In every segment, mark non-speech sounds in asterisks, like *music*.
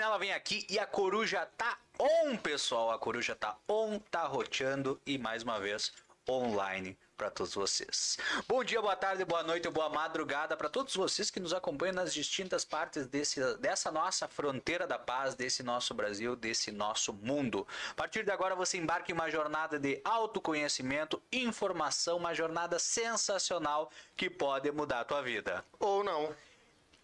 sentinela vem aqui e a coruja tá on, pessoal. A coruja tá on, tá roteando e mais uma vez online para todos vocês. Bom dia, boa tarde, boa noite, boa madrugada para todos vocês que nos acompanham nas distintas partes desse, dessa nossa fronteira da paz, desse nosso Brasil, desse nosso mundo. A partir de agora você embarca em uma jornada de autoconhecimento, informação, uma jornada sensacional que pode mudar a tua vida. Ou não.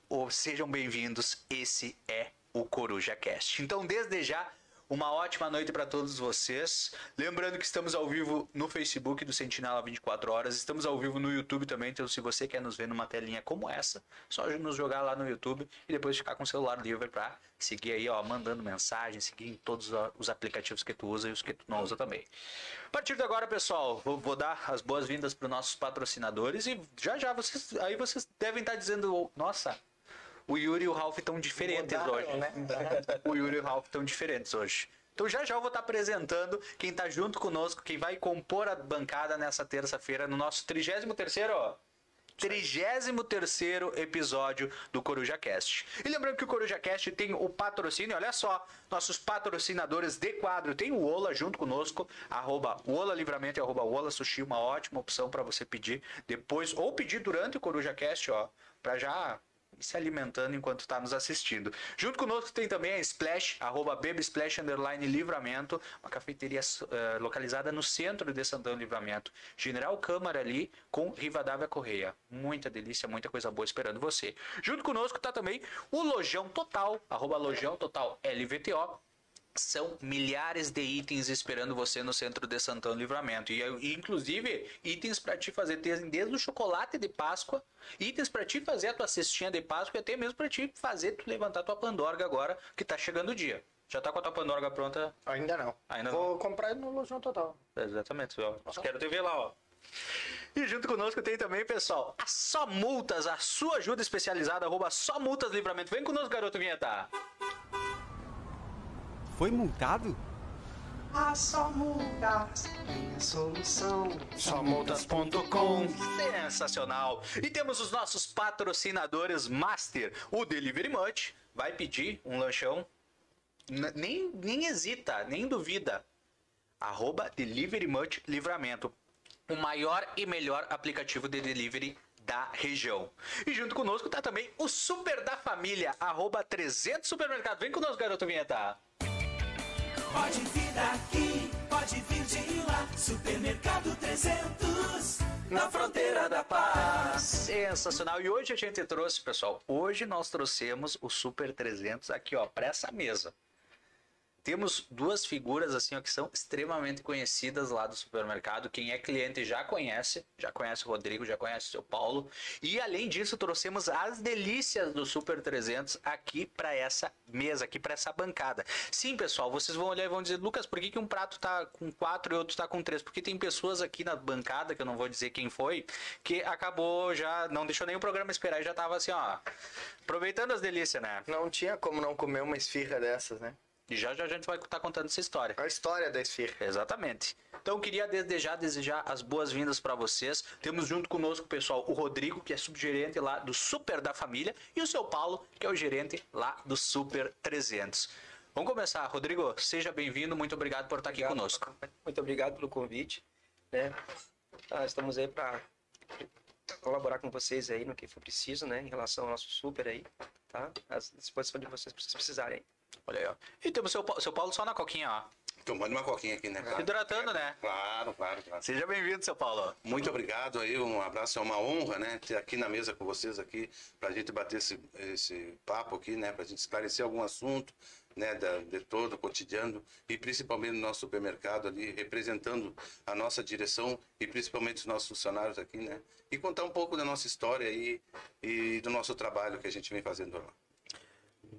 Ou sejam bem-vindos, esse é o Coruja Cast. Então, desde já, uma ótima noite para todos vocês. Lembrando que estamos ao vivo no Facebook do Sentinela 24 horas, estamos ao vivo no YouTube também, então se você quer nos ver numa telinha como essa, só nos jogar lá no YouTube e depois ficar com o celular livre para seguir aí, ó, mandando mensagem, seguir em todos os aplicativos que tu usa e os que tu não usa também. A partir de agora, pessoal, vou, vou dar as boas-vindas para os nossos patrocinadores e já já vocês aí vocês devem estar dizendo, nossa, o Yuri e o Ralph estão diferentes Mudaram, hoje. né? o Yuri e o Ralph estão diferentes hoje. Então já já eu vou estar apresentando quem está junto conosco, quem vai compor a bancada nessa terça-feira no nosso 33º, ó. 33 episódio do Coruja Cast. E lembrando que o Coruja Cast tem o patrocínio, olha só, nossos patrocinadores de quadro, tem o Ola junto conosco, arroba Ola Livramento e arroba Ola Sushi, uma ótima opção para você pedir depois, ou pedir durante o Coruja Cast, ó, para já e se alimentando enquanto está nos assistindo. Junto conosco tem também a Splash, arroba Baby Splash Underline Livramento, uma cafeteria uh, localizada no centro de Santana Livramento. General Câmara ali com Rivadavia Correia. Muita delícia, muita coisa boa esperando você. Junto conosco está também o Lojão Total, arroba Lojão Total LVTO, são milhares de itens esperando você no centro de Santão Livramento. E, e inclusive, itens para te fazer desde o chocolate de Páscoa, itens para te fazer a tua cestinha de Páscoa e até mesmo para te fazer tu levantar tua pandorga agora que tá chegando o dia. Já tá com a tua pandorga pronta? Ainda não. Ainda Vou não. comprar no Lojão Total. Exatamente, ó. Quero te ver lá, ó. E junto conosco tem também, pessoal, a Só Multas, a sua ajuda especializada, arroba Só Multas Livramento. Vem conosco, garoto vinheta. Foi multado? Ah, só multas tem a solução. Somultas.com Sensacional! E temos os nossos patrocinadores Master, o Delivery Much. Vai pedir um lanchão? N- nem, nem hesita, nem duvida. Arroba Delivery Much Livramento. O maior e melhor aplicativo de delivery da região. E junto conosco tá também o Super da Família, arroba 300 Supermercado. Vem conosco, garoto vinheta. Pode vir daqui, pode vir de lá. Supermercado 300, na fronteira da paz. Sensacional. E hoje a gente trouxe, pessoal, hoje nós trouxemos o Super 300 aqui, ó, para essa mesa. Temos duas figuras assim ó, que são extremamente conhecidas lá do supermercado. Quem é cliente já conhece, já conhece o Rodrigo, já conhece o seu Paulo. E além disso, trouxemos as delícias do Super 300 aqui para essa mesa, aqui para essa bancada. Sim, pessoal, vocês vão olhar e vão dizer, Lucas, por que, que um prato tá com quatro e outro tá com três? Porque tem pessoas aqui na bancada, que eu não vou dizer quem foi, que acabou já, não deixou nem o programa esperar e já tava assim, ó, aproveitando as delícias, né? Não tinha como não comer uma esfirra dessas, né? E já já a gente vai estar contando essa história. A história da esfirra. Exatamente. Então queria desde já desejar as boas-vindas para vocês. Temos junto conosco, pessoal, o Rodrigo, que é subgerente lá do Super da Família, e o seu Paulo, que é o gerente lá do Super 300. Vamos começar. Rodrigo, seja bem-vindo. Muito obrigado por estar aqui Obrigado, conosco. Muito obrigado pelo convite. Né? Ah, estamos aí para colaborar com vocês aí no que for preciso, né? Em relação ao nosso super aí, tá? À disposição de vocês, se vocês precisarem. Olha aí, ó. E temos o seu, seu Paulo só na coquinha, ó. Tomando uma coquinha aqui, né? Claro. Hidratando, né? Claro, claro, claro. Seja bem-vindo, seu Paulo. Muito obrigado aí, um abraço, é uma honra, né? Ter aqui na mesa com vocês aqui, pra gente bater esse, esse papo aqui, né? Pra gente esclarecer algum assunto, né? Da, de todo o cotidiano e principalmente no nosso supermercado ali, representando a nossa direção e principalmente os nossos funcionários aqui, né? E contar um pouco da nossa história aí e do nosso trabalho que a gente vem fazendo lá.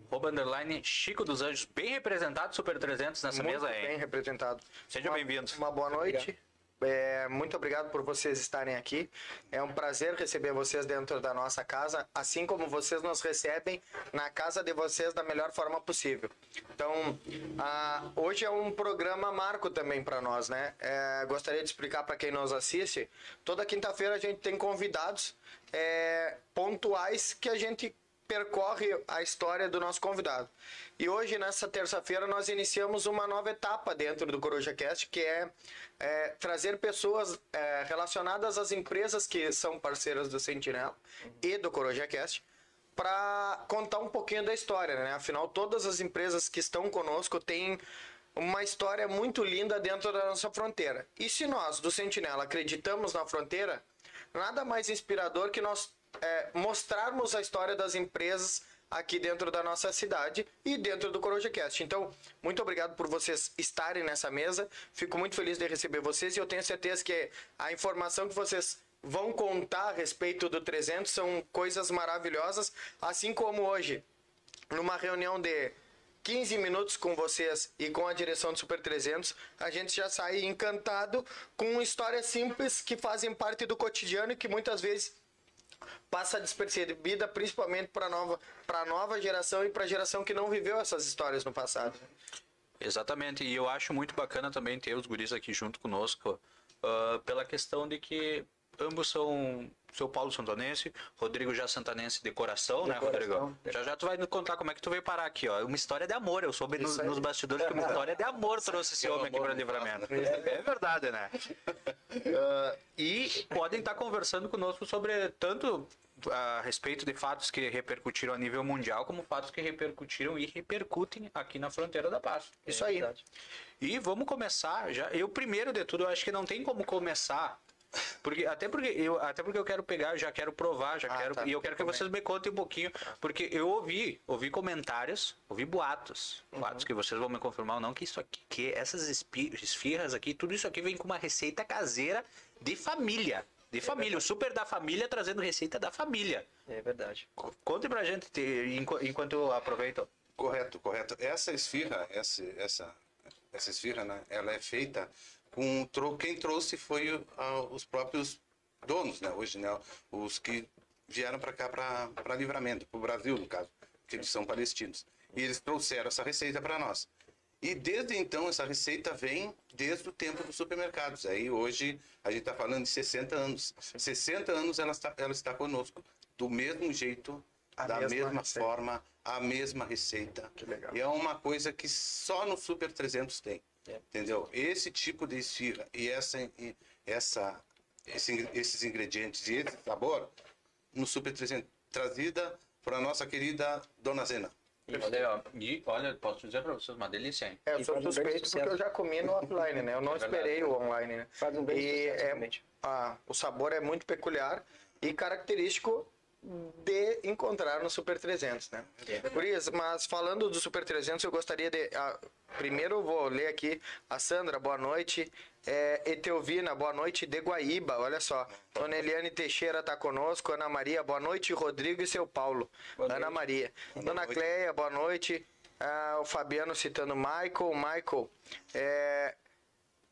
Arroba underline Chico dos Anjos, bem representado, Super 300 nessa Muito mesa aí. bem representado. Seja bem-vindo. Uma boa noite. É, muito obrigado por vocês estarem aqui. É um prazer receber vocês dentro da nossa casa, assim como vocês nos recebem na casa de vocês da melhor forma possível. Então, hoje é um programa marco também para nós, né? É, gostaria de explicar para quem nos assiste. Toda quinta-feira a gente tem convidados é, pontuais que a gente percorre a história do nosso convidado. E hoje, nessa terça-feira, nós iniciamos uma nova etapa dentro do Coruja Cast, que é, é trazer pessoas é, relacionadas às empresas que são parceiras do Sentinela e do Coruja Cast para contar um pouquinho da história, né? Afinal, todas as empresas que estão conosco têm uma história muito linda dentro da nossa fronteira. E se nós, do Sentinela, acreditamos na fronteira, nada mais inspirador que nós é, mostrarmos a história das empresas aqui dentro da nossa cidade e dentro do CorojaCast. Então, muito obrigado por vocês estarem nessa mesa. Fico muito feliz de receber vocês e eu tenho certeza que a informação que vocês vão contar a respeito do 300 são coisas maravilhosas, assim como hoje, numa reunião de 15 minutos com vocês e com a direção do Super 300, a gente já sai encantado com histórias simples que fazem parte do cotidiano e que muitas vezes passa despercebida, principalmente para nova para nova geração e para a geração que não viveu essas histórias no passado. Exatamente, e eu acho muito bacana também ter os guris aqui junto conosco, uh, pela questão de que ambos são seu Paulo Santanense, Rodrigo já Santanense de coração, de né, coração. Rodrigo? Já já tu vai nos contar como é que tu veio parar aqui, ó. Uma história de amor. Eu soube nos, nos, bastidores que uma *laughs* história de amor trouxe esse homem aqui para livramento. *laughs* É verdade, né? Uh, e podem estar conversando conosco sobre tanto a respeito de fatos que repercutiram a nível mundial, como fatos que repercutiram e repercutem aqui na fronteira da paz. Isso é aí. Verdade. E vamos começar já. Eu primeiro de tudo, eu acho que não tem como começar porque, até, porque eu, até porque eu quero pegar, já quero provar, já ah, quero. Tá, e eu quero que vocês me contem um pouquinho. Porque eu ouvi, ouvi comentários, ouvi boatos. Uhum. Boatos que vocês vão me confirmar ou não, que isso aqui, que essas esfirras aqui, tudo isso aqui vem com uma receita caseira de família. De é família, verdade. o super da família trazendo receita da família. É verdade. Conte pra gente enquanto eu aproveito. Correto, correto. Essa esfirra, essa, essa, essa esfirra, né? Ela é feita com quem trouxe foi os próprios donos, né? Hoje, né? Os que vieram para cá para livramento, para o Brasil, no caso, que eles são palestinos. E eles trouxeram essa receita para nós. E desde então, essa receita vem desde o tempo dos supermercados. Aí hoje a gente está falando de 60 anos. 60 anos ela está, ela está conosco, do mesmo jeito, a da mesma, mesma forma, a mesma receita. Que legal. E é uma coisa que só no Super 300 tem. Entendeu? Esse tipo de esfirra e essa, essa, esse, esses ingredientes e esse sabor no Super 300, trazida para nossa querida Dona Zena. Olha, e olha, posso dizer para vocês, uma delícia, hein? É, eu sou suspeito porque eu já comi no offline, né? Eu não *laughs* é esperei o online, né? Faz um bem e é, ah, o sabor é muito peculiar e característico de encontrar no Super 300, né? Por isso, mas falando do Super 300, eu gostaria de... Ah, primeiro vou ler aqui a Sandra, boa noite. É, Eteovina, boa noite. De Guaíba, olha só. Dona Eliane Teixeira está conosco. Ana Maria, boa noite. Rodrigo e seu Paulo. Boa Ana noite. Maria. Boa Dona noite. Cleia, boa noite. Ah, o Fabiano citando Michael. Michael, é,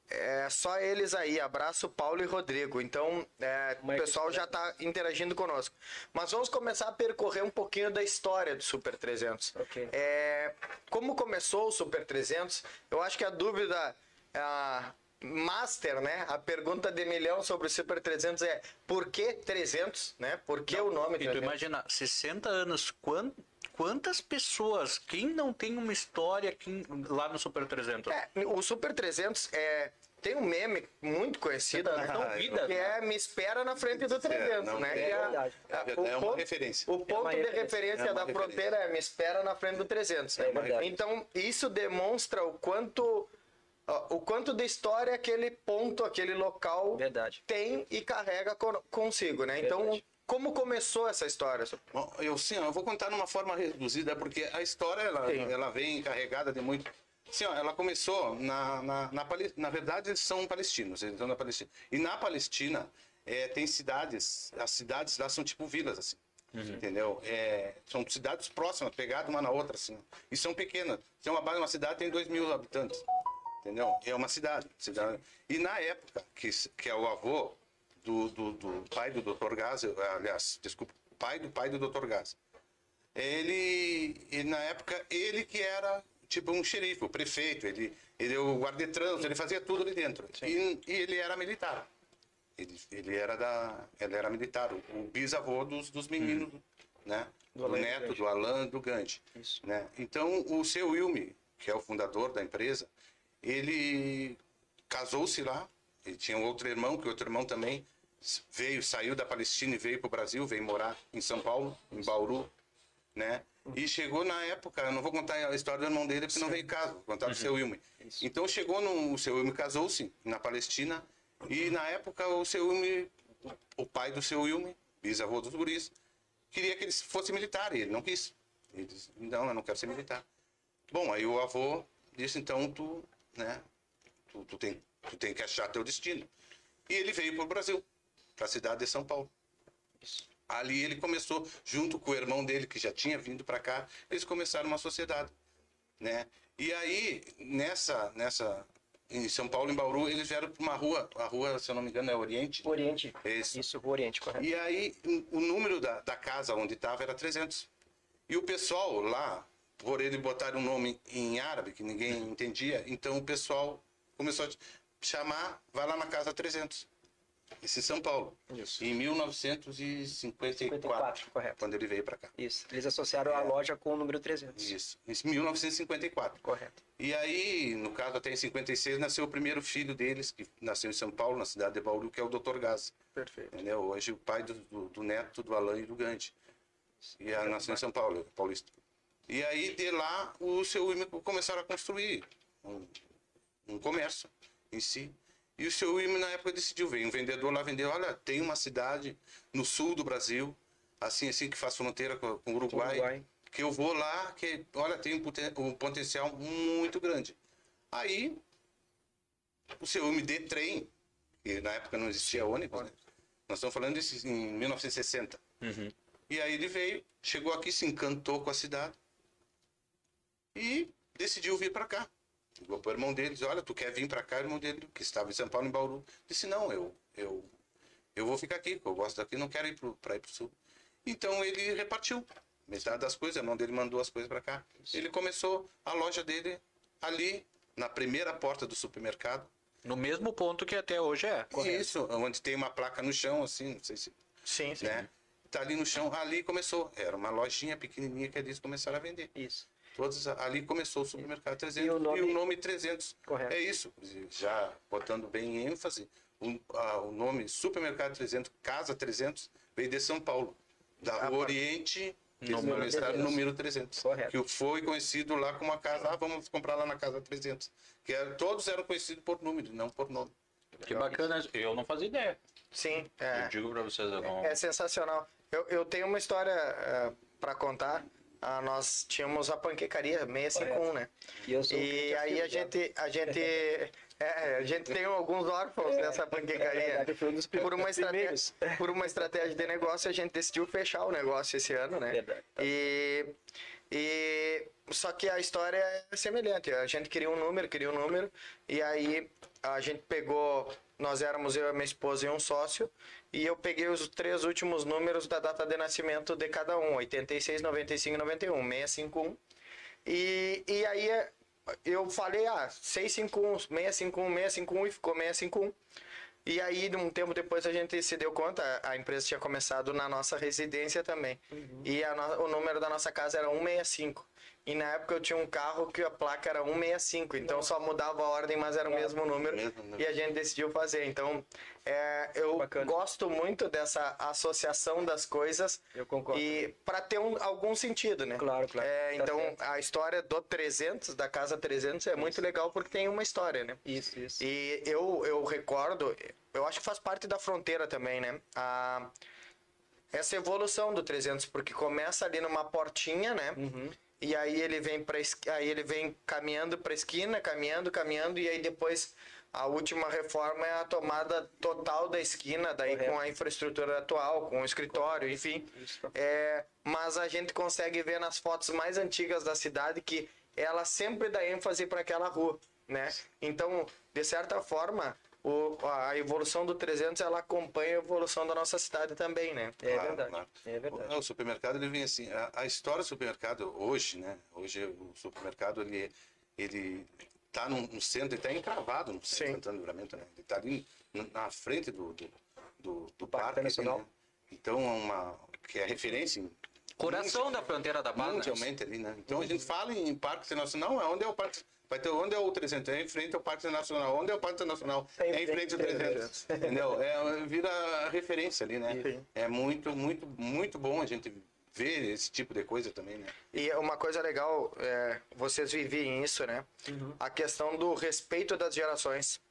é só eles aí. Abraço, Paulo e Rodrigo. Então, é, o pessoal já está interagindo conosco. Mas vamos começar a percorrer um pouquinho da história do Super 300. Okay. É, como começou o Super 300? Eu acho que a dúvida a master, né? A pergunta de milhão sobre o Super 300 é por que 300, né? Por que não, o nome 300? E tu imagina, 60 anos, quanto quantas pessoas, quem não tem uma história aqui, lá no Super 300? É, o Super 300 é tem um meme muito conhecido, né? *laughs* Então, vida, que é Me Espera na Frente do 300, é, né? É, é, a, a, é uma ponto, referência. O ponto de referência, da referência. fronteira é Me Espera na Frente do 300. Né? então, isso demonstra o quanto o quanto de história aquele ponto, aquele local Verdade. tem e carrega consigo, né? Então, como começou essa história? Bom, eu sim, eu vou contar de uma forma reduzida, porque a história ela, ela vem carregada de muito. Sim, ela começou na, na, na, na verdade eles são palestinos, eles são da Palestina. E na Palestina é, tem cidades, as cidades lá são tipo vilas assim. Uhum. Entendeu? É, são cidades próximas, pegadas uma na outra, assim. E são pequenas. Tem uma base, uma cidade tem 2 mil habitantes. Entendeu? É uma cidade, cidade. E na época, que, que é o avô do, do, do pai do Dr. Gás, aliás, desculpa, pai do pai do Dr. Gás. Ele, ele, na época, ele que era tipo um xerife, o prefeito, ele, ele o guarda de trânsito, ele fazia tudo ali dentro. E, e, ele era militar. Ele, ele, era da, ele era militar, o, o bisavô dos, dos meninos hum. né? Do Do, neto, do Alan, do Gandhi. Isso. Né? Então, o seu Wilme, que é o fundador da empresa, ele casou-se lá. Ele tinha um outro irmão, que o outro irmão também veio, saiu da Palestina e veio para o Brasil, veio morar em São Paulo, em Bauru, né? E chegou na época, eu não vou contar a história do irmão dele, porque não veio caso, vou contar do seu Wilme. Isso. Então chegou no, o seu Wilme casou-se na Palestina e na época o seu Wilme, o pai do seu Wilme, bisavô dos guris, queria que ele fosse militar e ele não quis. Ele disse, não, eu não quero ser militar. Bom, aí o avô disse, então tu, né, tu, tu, tem, tu tem que achar teu destino. E ele veio para o Brasil, para a cidade de São Paulo. Isso. Ali ele começou, junto com o irmão dele, que já tinha vindo para cá, eles começaram uma sociedade, né? E aí, nessa, nessa, em São Paulo, em Bauru, eles vieram para uma rua, a rua, se eu não me engano, é Oriente. Oriente. Isso. Isso, Oriente, correto. E aí, o número da, da casa onde estava era 300. E o pessoal lá, por ele botar um nome em árabe, que ninguém entendia, então o pessoal começou a chamar, vai lá na casa 300. Isso em São Paulo. Isso. Em 1954, 54, correto. quando ele veio para cá. Isso. Eles associaram a loja com o número 300. Isso, em 1954. Correto. E aí, no caso, até em 56, nasceu o primeiro filho deles, que nasceu em São Paulo, na cidade de Bauru, que é o Dr. Gás. Perfeito. Entendeu? Hoje o pai do, do, do neto do Alain e do Gandhi. E a, nasceu em São Paulo, é paulista. E aí, de lá, o seu começaram a construir um, um comércio em si. E o seu Wilmer, na época, decidiu, veio um vendedor lá vender, olha, tem uma cidade no sul do Brasil, assim, assim, que faz fronteira com, com o Uruguai, Uruguai. que eu vou lá, que, olha, tem um, poten- um potencial muito grande. Aí, o seu Wilmer de trem, que na época não existia ônibus, né? Nós estamos falando disso em 1960. E aí ele veio, chegou aqui, se encantou com a cidade e decidiu vir para cá. Ligou pro irmão dele, disse, olha, tu quer vir para cá? O irmão dele, que estava em São Paulo, em Bauru, disse, não, eu, eu, eu vou ficar aqui, eu gosto daqui, não quero ir para ir pro sul. Então ele repartiu metade das coisas, o irmão dele mandou as coisas para cá. Ele começou a loja dele ali, na primeira porta do supermercado. No mesmo ponto que até hoje é. Isso, onde tem uma placa no chão, assim, não sei se Sim, sim. né? Tá ali no chão, ali começou. Era uma lojinha pequenininha que eles começaram a vender. Isso. Todos ali começou o supermercado 300 E o nome- 300. Correto. É isso, já botando bem em ênfase, o, a- o nome supermercado 300, casa 300 veio de São Paulo, da Ah, Oriente, eles Número começaram 300. número 300, Correto. que foi conhecido lá como a casa, ah, vamos comprar lá na casa 300, que era, todos eram conhecidos por número, não por nome. Que bacana. Eu não fazia ideia. Sim, é. Eu digo pra vocês, eu não... É sensacional. Eu, eu tenho uma história para contar. Ah, nós tínhamos a panquecaria 651, né? E eu sou E aí a gente, a gente, *laughs* é, a gente tem alguns órfãos nessa É panquecaria. por uma estratégia, por uma estratégia de negócio, a gente decidiu fechar o negócio esse ano, né? Verdade. E, e só que a história é semelhante. A gente queria um número, queria um número, e aí a gente pegou. Nós éramos eu, minha esposa e um sócio, e eu peguei os três últimos números da data de nascimento de cada um: 86, 95 e 91, 651. E, e aí eu falei, ah, 651, 651, 651 e ficou 651. E aí, um tempo depois, a gente se deu conta, a empresa tinha começado na nossa residência também. E a no- o número da nossa casa era 165. E na época eu tinha um carro que a placa era 165, então só mudava a ordem, mas era o mesmo número. Mesmo número. E a gente decidiu fazer. Então, é, eu Bacana. gosto muito dessa associação das coisas. Eu concordo. E para ter um, algum sentido, né? Claro, claro. É, Tá então, certo. a história do 300, da Casa 300, é muito legal porque tem uma história, né? Isso, isso. E eu, eu recordo, eu acho que faz parte da fronteira também, né? A, essa evolução do 300, porque começa ali numa portinha, né? Uhum. E aí ele vem para aí ele vem caminhando para esquina, caminhando, caminhando e aí depois a última reforma é a tomada total da esquina, daí Correto. com a infraestrutura atual, com o escritório, enfim. É, mas a gente consegue ver nas fotos mais antigas da cidade que ela sempre dá ênfase para aquela rua, né? Então, de certa forma, o, a evolução do 300 ela acompanha a evolução da nossa cidade também, né? É Claro, verdade. claro. É verdade. O, o supermercado ele vem assim, a, a história do supermercado hoje, né? Hoje o supermercado ele ele tá no, no centro, ele tá encravado no centro Sim. de Santana do Livramento, né? Ele tá ali na- frente do do, do, do Parque parque, Nacional. né? Então é uma que é referência em Coração da fronteira da Paz. né? mundialmente ali, né? Então a gente fala em Parque Internacional, onde é o Parque. Vai ter onde é o 300? É em frente ao Parque Internacional. Onde é o Parque Internacional? É em É em frente ao frente ao 300. Entendeu? É, vira referência ali, né? É muito, muito, muito bom a gente ver esse tipo de coisa também, né? E uma coisa legal, é, vocês vivem isso, né? A questão do respeito das gerações.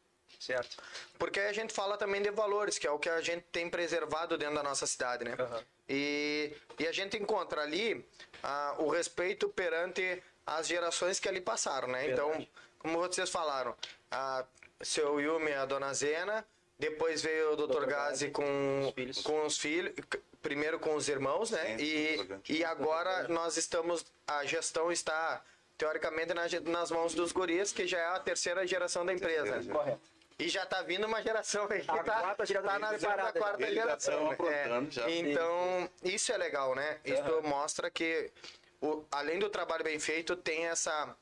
Certo. Porque aí a gente fala também de valores, que é o que a gente tem preservado dentro da nossa cidade, né? Aham. E, e a gente encontra ali ah, o respeito perante as gerações que ali passaram, né? Então, Verdade. como vocês falaram, a seu Yumi e a dona Zena, depois veio o Dr. Dr. Gazi com, os filhos. com os filhos, primeiro com os irmãos, né? Sim, E, e agora nós estamos, a gestão está teoricamente na nas mãos dos guris, que já é a terceira geração da empresa. Terceira Correto. E já tá vindo uma geração aí que A tá, quarta geração tá na quarta já geração. né? É. Então, isso é legal, né? Isso Aham. mostra que, o, além do trabalho bem feito, tem essa,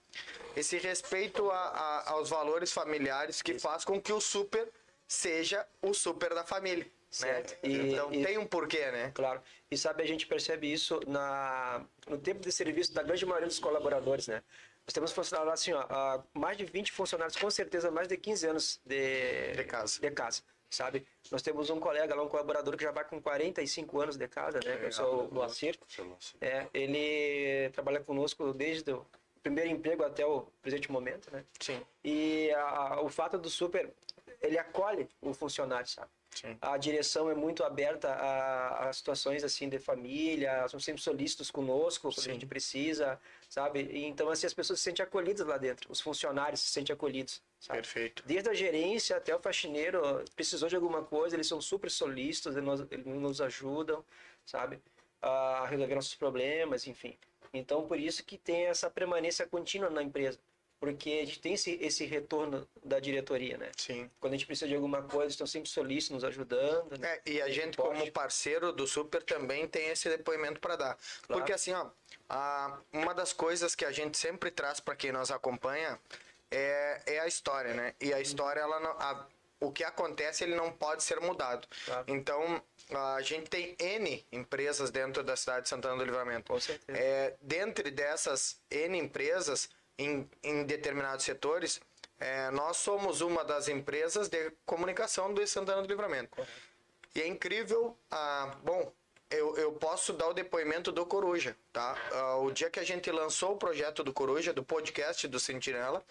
esse respeito a- a- aos valores familiares que faz com que o super seja o super da família. Né? Certo. E- então, e- tem um porquê, né? Claro. E sabe, a gente percebe isso na, no tempo de serviço da grande maioria dos colaboradores, né? Nós temos funcionários assim, ó, ah, mais de 20 funcionários, com certeza mais de 15 anos de, De casa. de casa, sabe? Nós temos um colega lá, um colaborador que já vai com 45 anos de casa, né? Que é o seu Moacir. É, ele trabalha conosco desde o primeiro emprego até o presente momento, né? Sim. E a- o fato do super, ele acolhe o funcionário, sabe? Sim. A direção é muito aberta a, a situações assim de família, são sempre solícitos conosco quando Sim. a gente precisa, sabe? Então assim as pessoas se sentem acolhidas lá dentro, os funcionários se sentem acolhidos, sabe? Perfeito. Desde a gerência até o faxineiro, precisou de alguma coisa, eles são super solícitos, eles nos, eles nos ajudam, sabe? A resolver nossos problemas, enfim. Então, por isso que tem essa permanência contínua na empresa. Porque a gente tem esse, esse retorno da diretoria, né? Sim. Quando a gente precisa de alguma coisa, estão sempre solícitos, nos ajudando. né? É, e a gente, como parceiro do Super, também tem esse depoimento para dar. Claro. Porque, assim, ó, a- uma das coisas que a gente sempre traz para quem nos acompanha é, é a história, né? E a história, ela não, a- o que acontece, ele não pode ser mudado. Claro. Então, a gente tem N empresas dentro da cidade de Santana do Livramento. Com certeza. É, dentre dessas N empresas, em, em determinados setores, é, nós somos uma das empresas de comunicação do Santana do Livramento. E é incrível, ah, bom, eu, eu posso dar o depoimento do Coruja, tá? Ah, o dia que a gente lançou o projeto do Coruja, do podcast do Sentinela,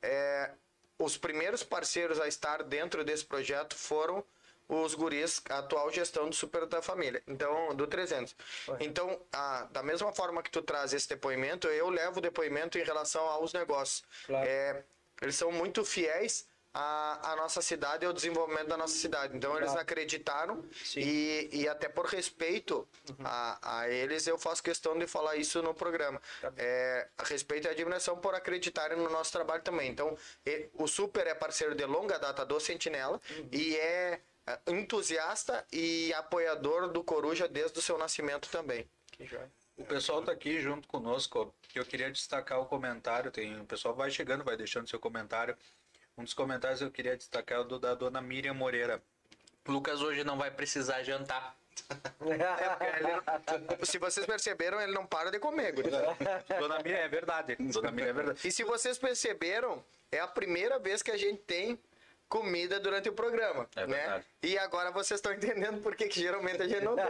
é, os primeiros parceiros a estar dentro desse projeto foram os guris, a atual gestão do Super da Família, então, do 300. Então, ah, da mesma forma que tu traz esse depoimento, eu levo o depoimento em relação aos negócios. Claro. É, eles são muito fiéis à, à nossa cidade e ao desenvolvimento da nossa cidade. Então, eles acreditaram Sim. e, e até por respeito a, a eles, eu faço questão de falar isso no programa. É, a respeito e admiração por acreditarem no nosso trabalho também. Então, e- o Super é parceiro de longa data do Sentinela e é é, entusiasta e apoiador do Coruja desde o seu nascimento também. Que joia. O pessoal tá aqui junto conosco. Eu queria destacar o comentário. Tem, o pessoal vai chegando, vai deixando seu comentário. Um dos comentários eu queria destacar é o do, da dona Miriam Moreira. Lucas hoje não vai precisar jantar. *laughs* Se vocês perceberam, ele não para de comer, guri. *laughs* Dona Miriam é verdade. Dona Miriam é verdade. E se vocês perceberam, é a primeira vez que a gente tem comida durante o programa, É né? verdade. E agora vocês estão *laughs* entendendo por que geralmente a gente não tem.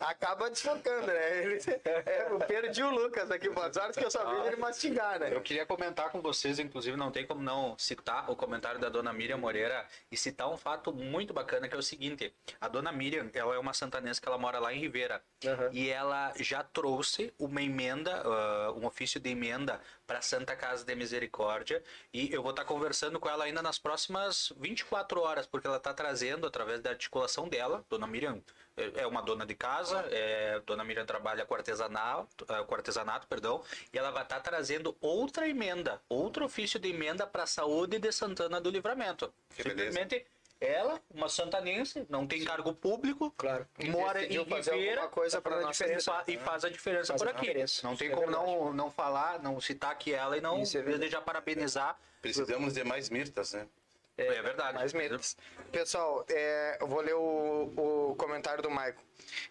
Acaba desfocando, né? Ele, é, eu perdi o Lucas aqui, boa sorte que eu só vi ele mastigar, né? Eu queria comentar com vocês, inclusive, não tem como não citar o comentário da dona Miriam Moreira e citar um fato muito bacana que é o seguinte: a dona Miriam, ela é uma santanense que ela mora lá em Ribeira Aham. e ela já trouxe uma emenda, ah, um ofício de emenda para Santa Casa de Misericórdia e eu vou estar conversando com ela ainda nas próximas 24 horas, porque ela está trazendo através da articulação dela, dona Miriam é é uma dona de casa, é, dona Miriam trabalha com artesanato, ah, com artesanato, perdão, e ela vai estar trazendo outra emenda, outro ofício de emenda para a saúde de Santana do Livramento. Que beleza. Ela, uma santanense, não tem cargo público, Claro. mora em Ribeira alguma coisa nossa diferença, e faz a diferença Faz por a aqui. diferença. Não tem Isso é como não, não falar, não citar aqui ela e não é desejar parabenizar. Precisamos de mais mirtas, né? É, verdade. Mais metas. Pessoal, é, eu vou ler o, o comentário do Maico.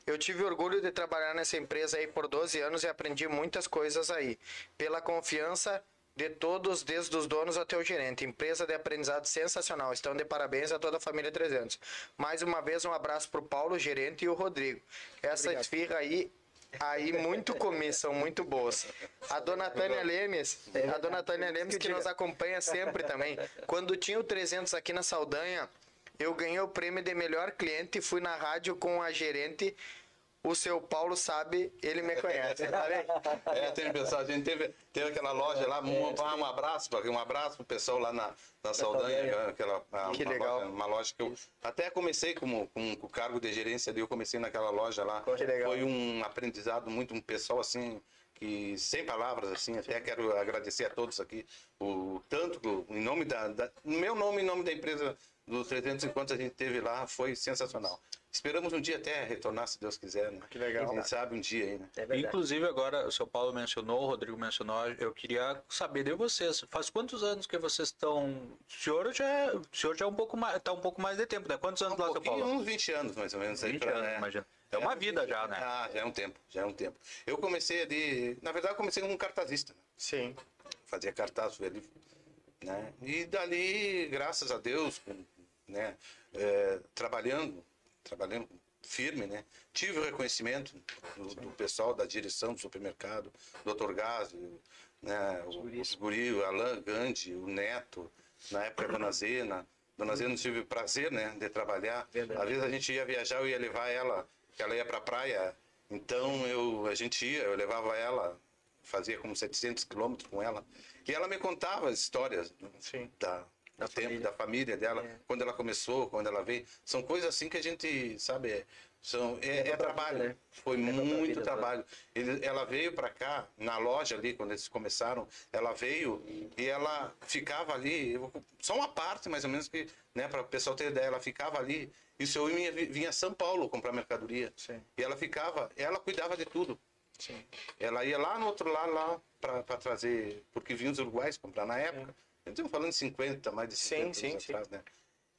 Eu tive orgulho de trabalhar nessa empresa aí por 12 anos e aprendi muitas coisas aí. Pela confiança de todos, desde os donos até o gerente. Empresa de aprendizado sensacional. Estão de parabéns a toda a família 300. Mais uma vez, um abraço pro Paulo, gerente, e o Rodrigo. Essa esfirra aí Aí muito comi, são muito boas. A dona Tânia Lemes, a dona Tânia Lemes que nos acompanha sempre também. Quando tinha o 300 aqui na Saldanha, eu ganhei o prêmio de melhor cliente e fui na rádio com a gerente. O seu Paulo sabe, ele me conhece. Tá vendo? *laughs* É, tem pessoal, a gente teve, teve aquela loja lá, um, um abraço, um abraço pro pessoal lá na, na Saldanha, Saldanha. aquela, a- Que uma legal. loja- uma loja que eu até comecei como, com, com o cargo de gerência ali, eu comecei naquela loja lá. Que legal. Foi um aprendizado muito, um pessoal assim, que sem palavras, assim, até quero agradecer a todos aqui, o tanto, em nome da, da, no meu nome, em nome da empresa do 350 a gente teve lá, foi sensacional. Esperamos um dia até retornar, se Deus quiser, né? Que legal. Quem sabe um dia aí, né? É. Inclusive, agora o seu Paulo mencionou, o Rodrigo mencionou, eu queria saber de vocês. Faz quantos anos que vocês estão. O senhor já, o senhor já é um pouco mais, tá um pouco mais de tempo, né? Quantos anos Um lá, seu Paulo? uns 20 anos, mais ou menos. aí 20 pra- anos, é. imagina. É uma vida já, né? Ah, já é um tempo, já é um tempo. Eu comecei ali, na verdade eu comecei como cartazista, né? Sim. fazia cartaz ali, né? E dali, graças a Deus, com- né, é, trabalhando, trabalhando firme, né? Tive o reconhecimento do, do pessoal da direção do supermercado, Dr. Gás, né, o, os guri, o Alain Gandhi, o Neto, na época a Dona Zena. Dona Zena tive o prazer, né, de trabalhar. Verdade. Às vezes a gente ia viajar, eu ia levar ela, que ela ia para a praia. Então eu, a gente ia, eu levava ela, fazia como 700 quilômetros com ela. E ela me contava as histórias Sim. da, Da tempo, família. da família dela, É. quando ela começou, quando ela veio. São coisas assim que a gente, sabe, é, são, é, é pra trabalho. vida, né? Foi pra muito vida, né? trabalho. Ele- ela veio para cá, na loja ali, quando eles começaram, ela veio e ela ficava ali, só uma parte mais ou menos, que, né, para o pessoal ter ideia, ela ficava ali. Isso eu vinha, vinha a São Paulo comprar mercadoria. Sim. E ela ficava, ela cuidava de tudo. Sim. Ela ia lá no outro lado, lá, para trazer, porque vinha os uruguais comprar na época. Estamos falando de 50, mais de Sim, 50 sim, anos sim. atrás, né?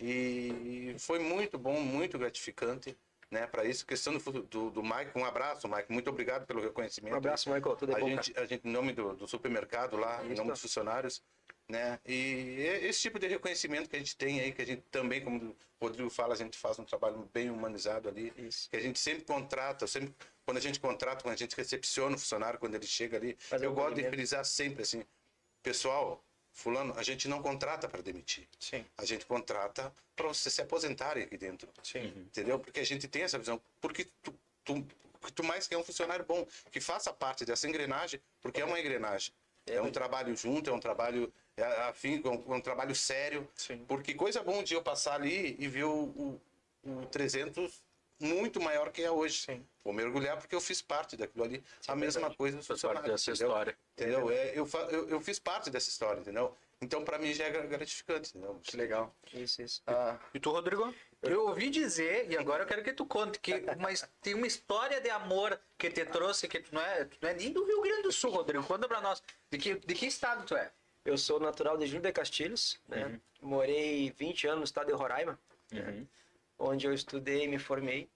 E foi muito bom, muito gratificante, né? Para isso, questão do, do, do Mike, um abraço, Mike, muito obrigado pelo reconhecimento. Um abraço, Michael. Tudo é a bom, gente, a gente, em nome do, do supermercado lá, em Isso. nome dos funcionários, né? E esse tipo de reconhecimento que a gente tem aí, que a gente também, como o Rodrigo fala, a gente faz um trabalho bem humanizado ali, Isso. que a gente sempre contrata, sempre quando a gente contrata, quando a gente recepciona o funcionário, quando ele chega ali, Fazer eu gosto de frisar sempre assim, pessoal, fulano, a gente não contrata para demitir. Sim. A gente contrata para você se aposentar aqui dentro. Sim. Entendeu? Porque a gente tem essa visão. Porque tu, tu, tu mais quer é um funcionário bom, que faça parte dessa engrenagem, porque é uma engrenagem. É um trabalho junto, é um trabalho é, afim, é um, é um trabalho sério. Sim. Porque coisa bom de eu passar ali e ver o, o, o 300 muito maior que é hoje. Sim. Vou mergulhar porque eu fiz parte daquilo ali. a mesma verdade. coisa Faz parte dessa entendeu? história. Entendeu? É, eu, eu, eu fiz parte dessa história, entendeu? Então, para mim, já é gra- gratificante. Entendeu? Que legal. Isso, isso. Ah, E tu, Rodrigo? Eu ouvi dizer, e agora eu quero que tu conte, que uma, *laughs* tem uma história de amor que te trouxe, que tu não é, tu não é nem do Rio Grande do Sul, Rodrigo. Conta pra nós. De que, de que estado tu é? Eu sou natural de Júlio de Castilhos, né? Morei 20 anos no estado de Roraima, né? Onde eu estudei e me formei.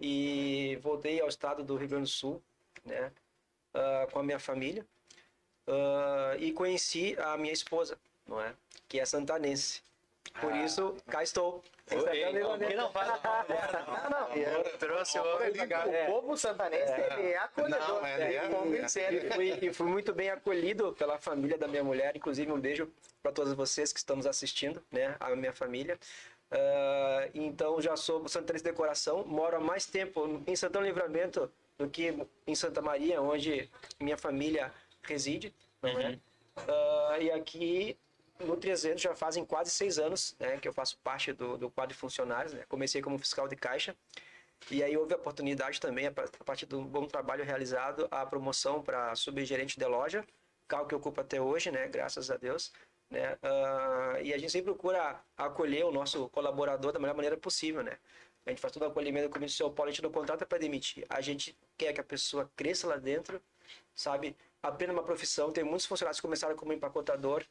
E voltei ao estado do Rio Grande do Sul, né? Ah, com a minha família. Ah, e conheci a minha esposa, não é? Que é santanense. Por isso, cá estou. Que não não, não. eu- Trouxe o O povo santanense ele é acolhedor. Não, é-. E fui, e fui muito bem acolhido pela família da minha mulher. Inclusive, um beijo para todos vocês que estamos assistindo, né? A minha família. Ah, então, já sou santanense de coração. Moro há mais tempo em Santão Livramento do que em Santa Maria, onde minha família reside. É? Ah, e aqui no 300 já fazem quase seis anos né, que eu faço parte do, do quadro de funcionários. Né? Comecei como fiscal de caixa. E aí houve a oportunidade também, a pa- a partir do bom trabalho realizado, a promoção para subgerente de loja, cargo que eu ocupo até hoje, né? Graças a Deus. Né? Ah, e a gente sempre procura acolher o nosso colaborador da melhor maneira possível, né? A gente faz todo o acolhimento, como o seu Paulo, a gente não contrata para demitir. A gente quer que a pessoa cresça lá dentro, sabe? Aprenda uma profissão. Tem muitos funcionários que começaram como empacotador,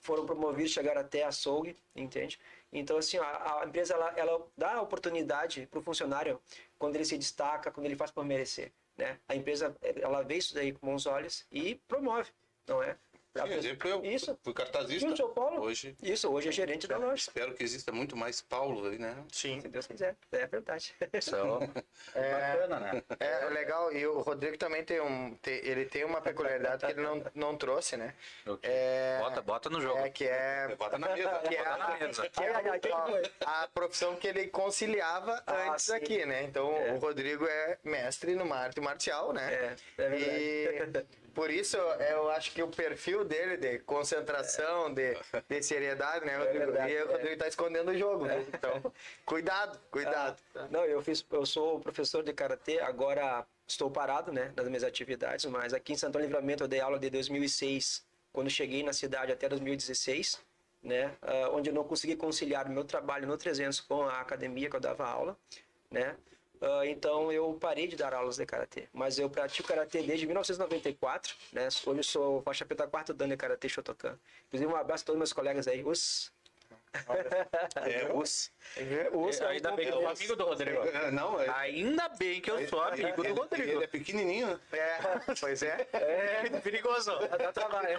foram promovidos, chegaram até açougue, entende? Então, assim, a, a empresa, ela, ela dá oportunidade para o funcionário quando ele se destaca, quando ele faz por merecer, né? A empresa, ela vê isso daí com bons olhos e promove, não é? Por exemplo, eu Isso. fui cartazista. E o seu Paulo? Hoje, Isso, hoje é gerente da loja. espero que exista muito mais Paulo aí, né? Sim. Se Deus quiser. É verdade. Isso é *laughs* bacana, né? É legal, e o Rodrigo também tem um. tem- ele tem uma peculiaridade que ele não, não trouxe, né? O quê? É, Bota, bota no jogo. é que é. Bota na mesa. Que é Bota na mesa. que é a, a profissão que ele conciliava Ah, antes sim. aqui, né? Então É. o Rodrigo é mestre no arte marcial, né? É, é verdade. E por isso eu acho que o perfil dele de concentração, de, de seriedade, né, Rodrigo? verdade, e o é. Rodrigo tá escondendo o jogo, né? Então, *laughs* cuidado, cuidado. Não, eu fiz, eu sou professor de karatê, agora estou parado, né, das minhas atividades, mas aqui em Santão Livramento eu dei aula de 2006, quando cheguei na cidade até 2016, né, ah, onde eu não consegui conciliar o meu trabalho no 300 com a academia que eu dava aula, né? Ah, então eu parei de dar aulas de karatê, mas eu pratico karatê desde 1994, né? Hoje eu sou faixa preta quarto dan de karatê Shotokan. Inclusive um abraço a todos meus colegas aí, os É, os... os Ainda bem que eu sou amigo do Rodrigo. É, Não, é... Ainda bem que eu sou amigo do Rodrigo. ele é pequenininho, né? É, pois é. É perigoso. dá trabalho.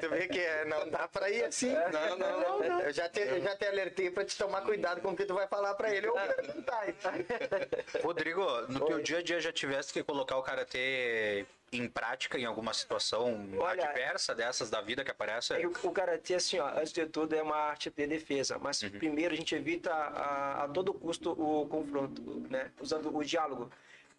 Tu vê que é, não dá pra ir assim. Não, não, não. não. Eu já te, eu já te alertei pra te tomar cuidado com o que tu vai falar pra ele. Eu *laughs* Rodrigo, no teu dia a dia já tivesse que colocar o karatê em prática em alguma situação Olha, adversa dessas da vida que aparece? É que o, o karatê, assim, ó, antes de tudo, é uma arte de defesa. Mas primeiro a gente evita a, a todo custo o confronto, né? Usando o diálogo.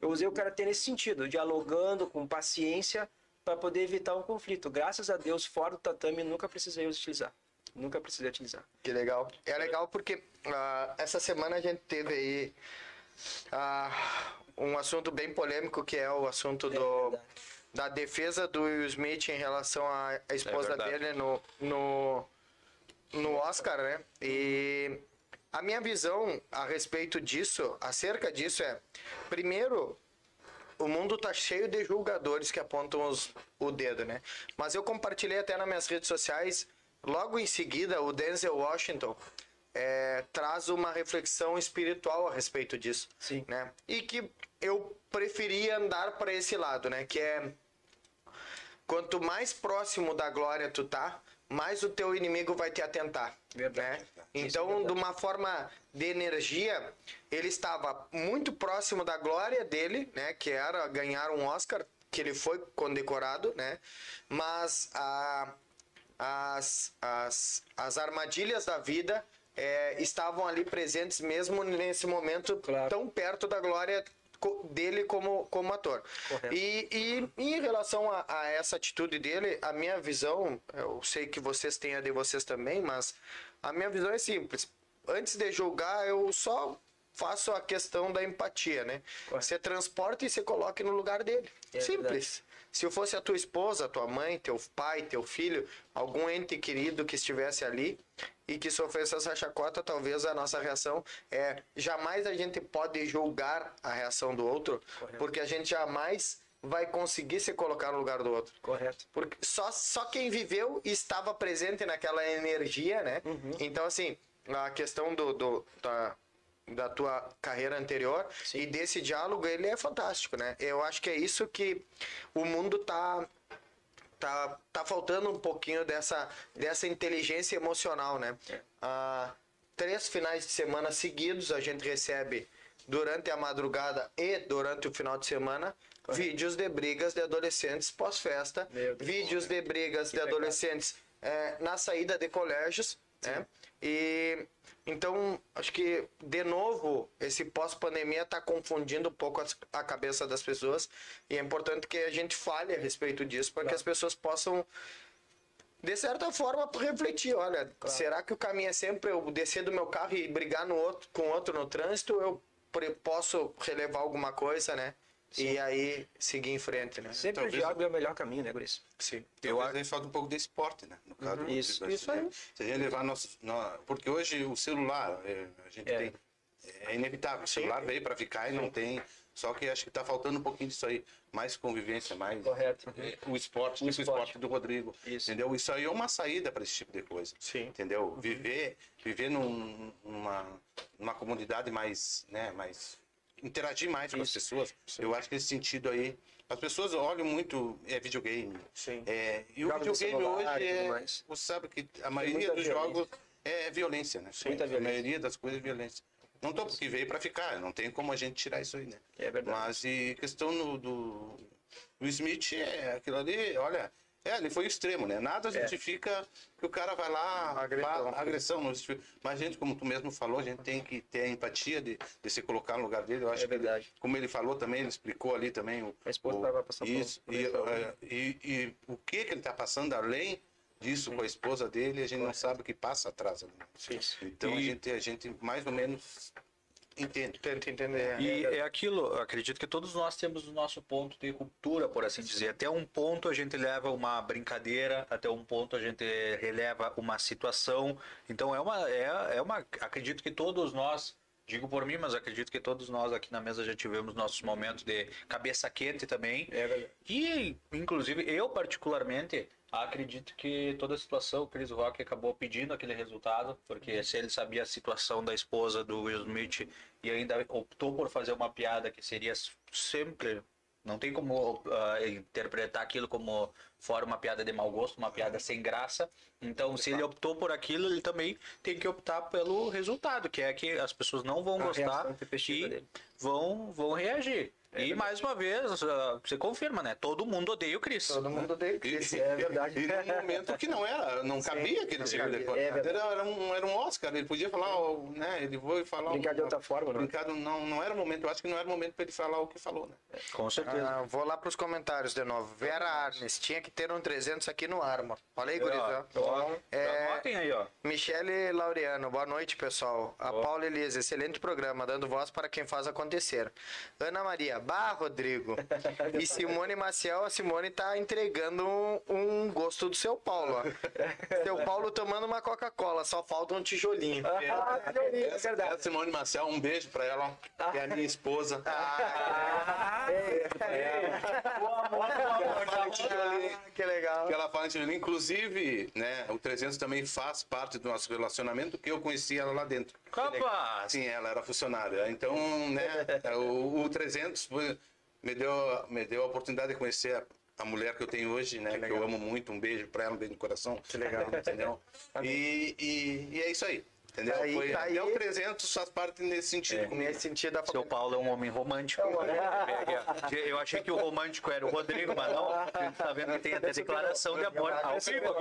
Eu usei o karatê nesse sentido, dialogando com paciência para poder evitar um conflito. Graças a Deus, fora do tatame, nunca precisei utilizar. Nunca precisei utilizar. Que legal. É legal porque ah, essa semana a gente teve aí ah, um assunto bem polêmico que é o assunto do, verdade. da defesa do Will Smith em relação à à esposa verdade. dele no, no, no Oscar, né? E a minha visão a respeito disso, acerca disso é, primeiro, o mundo tá cheio de julgadores que apontam os- o dedo, né? Mas eu compartilhei até nas minhas redes sociais, logo em seguida, o Denzel Washington é, traz uma reflexão espiritual a respeito disso, Sim. né? E que eu preferia andar para esse lado, né? Que é quanto mais próximo da glória tu tá, mais o teu inimigo vai te atentar. Verdade. Né? É Então, verdade. de uma forma de energia, ele estava muito próximo da glória dele, né? Que era ganhar um Oscar, que ele foi condecorado, né? Mas a, as, as, as armadilhas da vida é, estavam ali presentes mesmo nesse momento Claro. tão perto da glória dele como, como ator. Correto. E, e em relação a, a essa atitude dele, a minha visão, eu sei que vocês têm a de vocês também, mas a minha visão é simples. Antes de julgar, eu só faço a questão da empatia, né? Correto. Você transporta e você coloca no lugar dele. É Simples. Se eu fosse a tua esposa, tua mãe, teu pai, teu filho, algum ente querido que estivesse ali e que sofresse essa chacota, talvez a nossa reação é jamais a gente pode julgar a reação do outro, Correto. porque a gente jamais vai conseguir se colocar no lugar do outro. Correto. Porque só, só quem viveu estava presente naquela energia, né? Uhum. Então, assim, a questão do, do- da, da tua carreira anterior Sim. e desse diálogo, ele é fantástico, né? Eu acho que é isso que o mundo tá tá, tá faltando um pouquinho dessa, dessa inteligência emocional, né? É. Ah, três finais de semana seguidos a gente recebe durante a madrugada e durante o final de semana vídeos de brigas de adolescentes pós-festa, vídeos de brigas de pecado. adolescentes eh, na saída de colégios, né? E então acho que de novo esse pós-pandemia está confundindo um pouco a cabeça das pessoas e é importante que a gente fale a respeito disso para que Claro. as pessoas possam de certa forma refletir, olha, será que o caminho é sempre eu descer do meu carro e brigar no outro, com outro no trânsito? Eu posso relevar alguma coisa, né? E aí seguir em frente, né? Sempre Talvez- o diálogo é o melhor caminho, né, Guris? Sim. Eu acho que falta um pouco de esporte, né? No caso, Uhum. Isso, isso assim, aí. Se a gente levar nosso, porque hoje o celular, é, a gente É. tem, é inevitável. O celular veio para ficar e não tem Só que acho que tá faltando um pouquinho disso aí. Mais convivência, mais. Correto. é, O esporte, O tipo o esporte. esporte do Rodrigo. Isso. Entendeu? Isso aí é uma saída para esse tipo de coisa. Sim. Entendeu? Viver, viver num, numa, numa comunidade mais, né, mais interagir mais com as Isso. pessoas. Eu acho que nesse sentido aí, as pessoas olham muito é videogame. Sim. É, e o Jogos videogame celular hoje é, você sabe que a maioria dos violência. jogos é violência, né? Muita A violência. maioria das coisas é violência. Não tô porque veio para ficar, não tem como a gente tirar isso aí, né? É verdade. Mas e questão no- do, do Smith é aquilo ali, olha, é, ele foi extremo, né? Nada justifica que o cara vai lá, Agressão. agressão, não justifica. Mas, gente, como tu mesmo falou, a gente tem que ter a empatia de, de se colocar no lugar dele. Eu acho É que, ele- verdade. como ele falou também, ele explicou ali também. O, A esposa o- tava passando por- isso, por e, isso, é, e, e o que, que ele está passando além disso com a esposa dele, a gente não sabe o que passa atrás. ali. Então a, E- gente, a gente mais ou menos entende. Tenta entender. E é aquilo, acredito que todos nós temos o nosso ponto de ruptura, por assim dizer. Até um ponto a gente leva uma brincadeira, até um ponto a gente releva uma situação. Então é uma, é, é uma, acredito que todos nós, digo por mim, mas acredito que todos nós aqui na mesa já tivemos nossos momentos de cabeça quente também. É. E, inclusive, eu particularmente acredito que toda a situação, o Chris Rock acabou pedindo aquele resultado, porque se ele sabia a situação da esposa do Will Smith e ainda optou por fazer uma piada que seria sempre. Não tem como ah, interpretar aquilo como fora uma piada de mau gosto, uma piada sem graça. Então, se ele optou por aquilo, ele também tem que optar pelo resultado, que é que as pessoas não vão A gostar e dele. vão, vão reagir. É e mais uma vez, ah, você confirma, né? Todo mundo odeia o Chris. Todo mundo odeia o E, Chris. É *laughs* verdade. E num momento que não era, não cabia aquele cabia. coisa. É verdade. era, um, era um Oscar, ele podia falar, ó, né? Ele foi falar. Brincar de outra forma, não é? Brincar, não, não era o momento, eu acho que não era o momento para ele falar o que falou, né? Com certeza. Ah, vou lá pros comentários de novo. Vera Arnes, tinha que ter um 300 aqui no Armor. Olha aí, gurizão. É- Anotem aí, ó. Michele Laureano, boa noite, pessoal. A Paula Elisa, excelente programa, dando voz para quem faz acontecer. Ana Maria, bah, Rodrigo. E Simone Maciel, a Simone tá entregando um, um gosto do seu Paulo, ó. Seu Paulo tomando uma Coca-Cola, só falta um tijolinho. Ah, é Essa, verdade. essa Simone Marcel, um beijo para ela, ó, que é a minha esposa. Ah, que legal. Que ela fala em Tijuana. Inclusive, né, o 300 também faz parte do nosso relacionamento, que eu conheci ela lá dentro. Capaz! Sim, ela era funcionária. Então, né, o, o 300 foi- me deu, me deu a oportunidade de conhecer a, a mulher que eu tenho hoje, né, que, eu amo muito. Um beijo para ela, um beijo no coração. Que legal. Entendeu? *laughs* E, e, e é isso aí. Entendeu? Aí, Foi, tá aí. até o 300 faz parte nesse sentido comigo. Nesse sentido, dá pra Seu Paulo é um homem romântico. Eu achei que o romântico era o Rodrigo, mas não. A gente tá vendo que tem até declaração de amor ao vivo.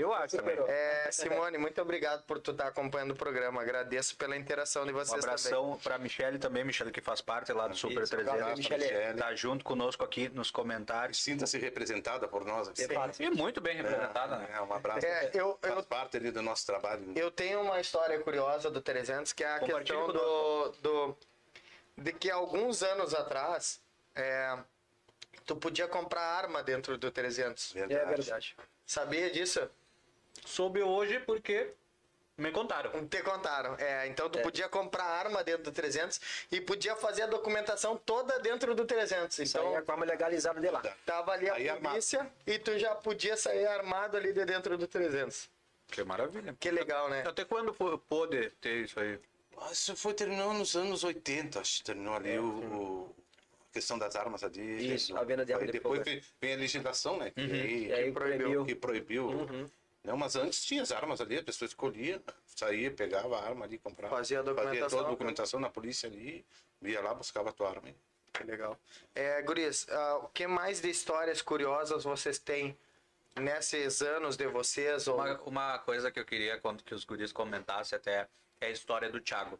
Eu acho também. É, Simone, muito obrigado por tu estar acompanhando o programa. Agradeço pela interação de Um vocês abração pra Michelle também, Michelle que faz parte lá do Super Isso, 300. abraço, Michele. Tá junto conosco aqui nos comentários. Sinta-se representada por nós aqui. E muito bem representada, né? É, um abraço. É, eu, Faz eu, parte ali do nosso trabalho. eu tenho uma história curiosa do 300, que é a questão do, do. de que alguns anos atrás. é, tu podia comprar arma dentro do 300. É verdade. Sabia disso? Soube hoje porque me contaram. Te contaram. É, então tu podia comprar arma dentro do 300 e podia fazer a documentação toda dentro do 300. Isso aí Então é a forma legalizada de lá. tava ali a Aí armado. polícia e tu já podia sair armado ali de dentro do 300. Que maravilha. Que legal, né? Até quando pôde ter isso aí? Ah, Isso foi terminou nos anos 80, acho que terminou ali o, o- a questão das armas ali. Isso, a venda de arma Aí de depois fogo. vem, a legislação, né? Que, E aí que proibiu. que proibiu. Não, mas antes tinha as armas ali, a pessoa escolhia, saía, pegava a arma ali, comprava. Fazia a documentação. toda a documentação na polícia ali, ia lá, buscava a tua arma. Que legal. É, Guris, ah, o que mais de histórias curiosas vocês têm nesses anos de vocês? Ou... Uma, uma coisa que eu queria quando que os guris comentassem até é a história do Thiago.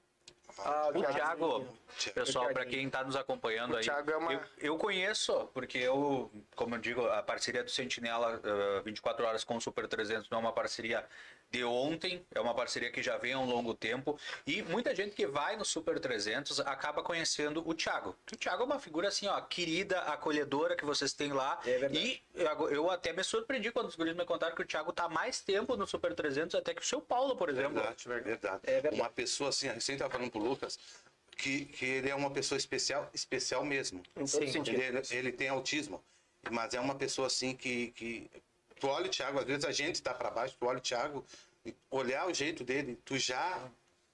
Ah, O Thiago, pessoal, para quem está nos acompanhando O aí, Thiago é uma- eu, eu conheço, porque eu, como eu digo, a parceria do Sentinela eh, 24 horas com o Super 300 não é uma parceria de ontem, é uma parceria que já vem há um longo tempo, e muita gente que vai no Super 300 acaba conhecendo o Thiago. O Thiago é uma figura assim, ó, querida, acolhedora que vocês têm lá, É verdade. e eu, eu até me surpreendi quando os guris me contaram que o Thiago tá mais tempo no Super 300 até que o seu Paulo, por exemplo. Verdade, verdade. É verdade. Uma pessoa assim, a recém estava falando pro Lucas, que, que ele é uma pessoa especial, especial mesmo. Sim. Ele, ele tem autismo, mas é uma pessoa assim que, que tu olha o Thiago, às vezes a gente tá para baixo, tu olha o Thiago, olhar o jeito dele, tu já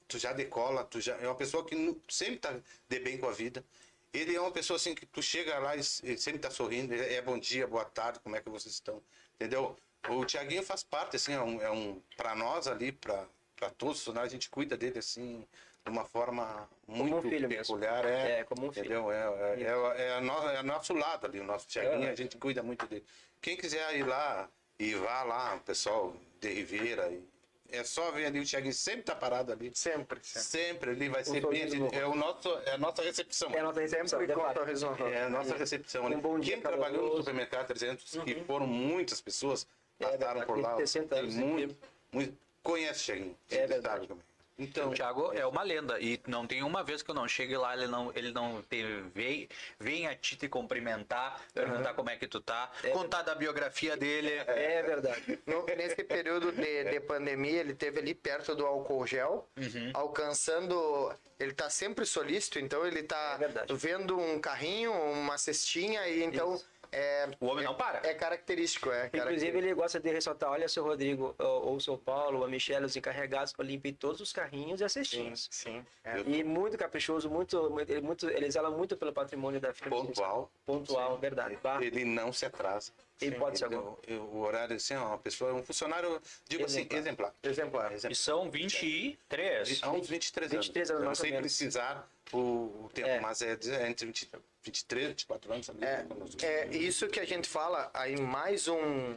tu já decola, tu já é uma pessoa que sempre tá de bem com a vida. Ele é uma pessoa assim que tu chega lá e sempre tá sorrindo, é é bom dia, boa tarde, como é que vocês estão? Entendeu? O Thiaguinho faz parte assim, é um, é um para nós ali, para para todos os funcionários, a gente cuida dele assim de uma forma muito um filho mesmo. peculiar, é, É, como um filho. entendeu? É, é, é, é, a no- é nosso lado ali, o nosso Thiaguinho, É. a gente cuida muito dele. Quem quiser ir lá e vá lá, o pessoal de Ribeira, e é só ver ali o Thiaguinho sempre tá parado ali. Sempre, sempre. Sempre ele vai ser bem. É, o nosso, é a nossa recepção. É a nossa recepção. É a nossa recepção. ali. Um bom dia Quem trabalhou no supermercado 300, que foram muitas pessoas, É passaram verdade, por lá. tem 60 tem anos, muito, muito, conhece o Thiaguinho. É verdade. também. Então, O Thiago é uma lenda e não tem uma vez que eu não chegue lá, ele não, ele não te, vem, vem a ti te cumprimentar, perguntar como é que tu tá, contar da biografia dele. É verdade. No- nesse período de, de pandemia, ele teve ali perto do álcool gel, alcançando. Ele tá sempre solícito, então ele tá É vendo um carrinho, uma cestinha, e então é, O homem não para. é característico. É Inclusive, ele gosta de ressaltar: olha, seu Rodrigo, ou, ou seu Paulo, ou a Michelle, os encarregados, eu limpei todos os carrinhos e as Sim, cestinhas. sim. é. E muito caprichoso, muito, muito, ele, muito, ele zela muito pelo patrimônio da firma. pontual. Pontual, verdade. Bah, Ele não se atrasa. Ele pode ser Ele- algum. o, o horário, assim, ó, uma pessoa, um funcionário, digo assim, exemplar. Exemplar. E são 23. Há uns 23 anos. 23 anos, sei menos. precisar o, o tempo, É. mas é, é entre 20, 23, 24 anos. ali, É, é isso que a gente fala, aí mais um.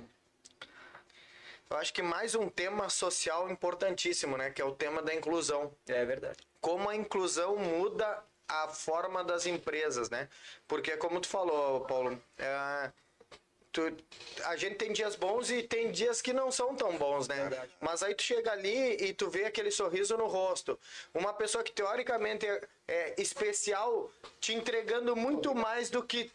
Eu acho que mais um tema social importantíssimo, né? Que é o tema da inclusão. é verdade. Como a inclusão muda a forma das empresas, né? Porque como tu falou, Paulo, é, tu- a gente tem dias bons e tem dias que não são tão bons, né? Verdade. Mas aí tu chega ali e tu vê aquele sorriso no rosto. Uma pessoa que teoricamente é, é especial te entregando muito mais do que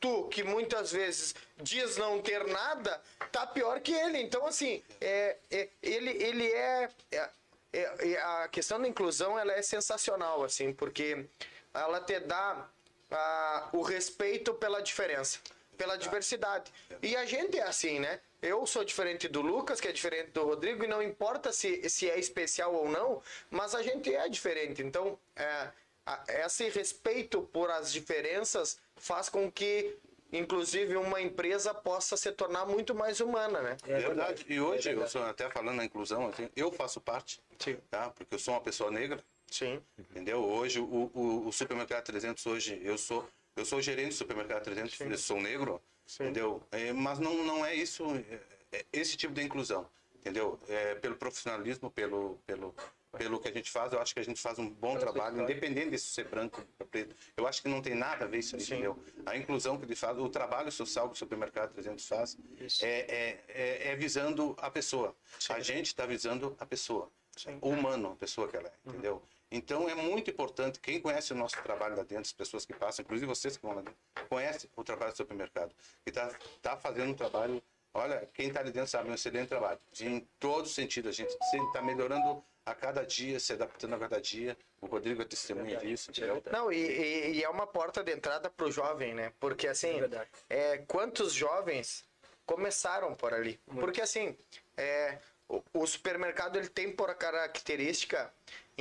tu, que muitas vezes diz não ter nada, tá pior que ele. Então, assim, é, é- ele, ele é, é- é- é- A questão da inclusão ela é sensacional, assim, porque ela te dá ah, o respeito pela diferença, pela diversidade. E a gente é assim, né? Eu sou diferente do Lucas, que é diferente do Rodrigo, e não importa se, se é especial ou não, mas a gente é diferente. Então, é, a- esse respeito por as diferenças faz com que, inclusive, uma empresa possa se tornar muito mais humana, né? É verdade. E hoje, É eu verdade. sou até falando na inclusão, assim, eu faço parte, Sim. tá? Porque eu sou uma pessoa negra, Sim. entendeu? Hoje, o, o, o supermercado 300, hoje, eu sou, eu sou gerente do supermercado 300, eu sou negro, entendeu? É, mas não, não é isso, é, é esse tipo de inclusão, entendeu? É, pelo profissionalismo, pelo, pelo, pelo que a gente faz, eu acho que a gente faz um bom trabalho, independente de ser branco ou preto. Eu acho que não tem nada a ver isso, entendeu? A inclusão que ele faz, o trabalho social que o supermercado 300 faz, é, é, é, é visando a pessoa. A gente está visando a pessoa. O humano, a pessoa que ela é, entendeu? Então é muito importante, quem conhece o nosso trabalho lá dentro, as pessoas que passam, inclusive vocês que vão lá dentro, conhece o trabalho do supermercado. E está tá fazendo um trabalho, olha, quem está ali dentro sabe, um excelente trabalho. Em todo sentido, a gente está melhorando a cada dia, se adaptando a cada dia. O Rodrigo é testemunha disso, entendeu? Não, e, e- e é uma porta de entrada para o jovem, né? Porque assim, É é, quantos jovens começaram por ali? Porque assim, é, o, o supermercado ele tem por característica,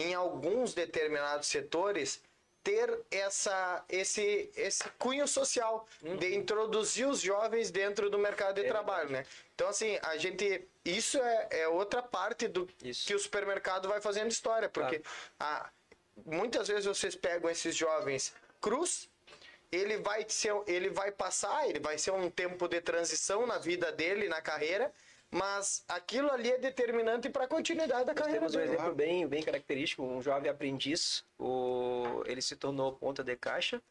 em alguns determinados setores, ter essa, esse, esse cunho social de introduzir os jovens dentro do mercado de trabalho, né? Então, assim, a gente. Isso é, é outra parte do Isso. que o supermercado vai fazendo história, porque a, muitas vezes vocês pegam esses jovens cruz, ele vai ser, ele vai passar, ele vai ser um tempo de transição na vida dele, na carreira, mas aquilo ali é determinante para a continuidade da Nós carreira temos um dele. exemplo bem, bem característico, um jovem aprendiz, o, ele se tornou ponta de caixa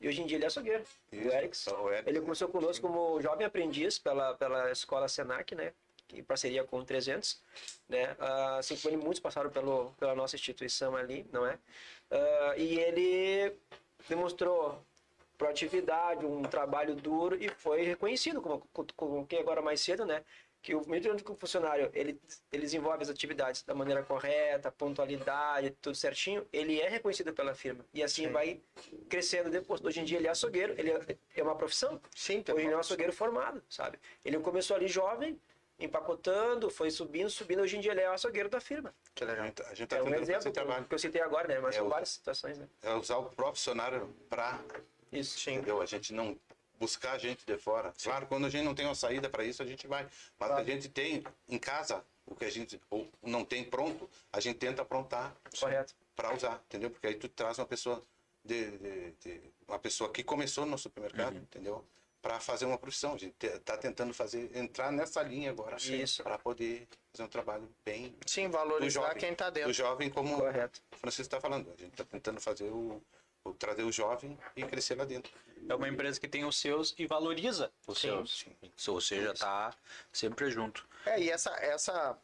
e hoje em dia ele é açougueiro, o Isso, o Erics, Ele né? começou conosco como jovem aprendiz pela, pela escola Senac, né? Em parceria com o 300, né? Ah, Assim como ele, muitos passaram pelo, pela nossa instituição ali, não é? Ah, e ele demonstrou proatividade, um trabalho duro e foi reconhecido, como, como que agora mais cedo, né? Que o medida que o funcionário ele, ele desenvolve as atividades da maneira correta, pontualidade, tudo certinho, ele é reconhecido pela firma. E assim vai crescendo depois. Hoje em dia ele é açougueiro, ele é- é uma profissão. Sim, Hoje ele é um açougueiro formado, sabe? Ele começou ali jovem, empacotando, foi subindo, subindo. Hoje em dia ele é o açougueiro da firma. Que A legal. gente, a gente tá É um exemplo que que eu citei agora, né? Mas É são o- várias situações, né? É usar o próprio funcionário para Isso. Sim. Entendeu? A gente não buscar gente de fora. Claro, quando a gente não tem uma saída para isso, a gente vai. Mas a gente tem em casa o que a gente ou não tem pronto, a gente tenta aprontar para usar, entendeu? Porque aí tu traz uma pessoa de, de- de- uma pessoa que começou no supermercado, entendeu? Para fazer uma profissão. A gente está tentando fazer entrar nessa linha agora para poder fazer um trabalho bem Sim, valorizar jovem, quem tá do dentro. jovem como Correto. o Francisco está falando. A gente está tentando fazer o, o trazer o jovem e crescer lá dentro. É uma empresa que tem os seus e valoriza os Sim, seus. Ou seja, tá sempre junto. É, e essa, essa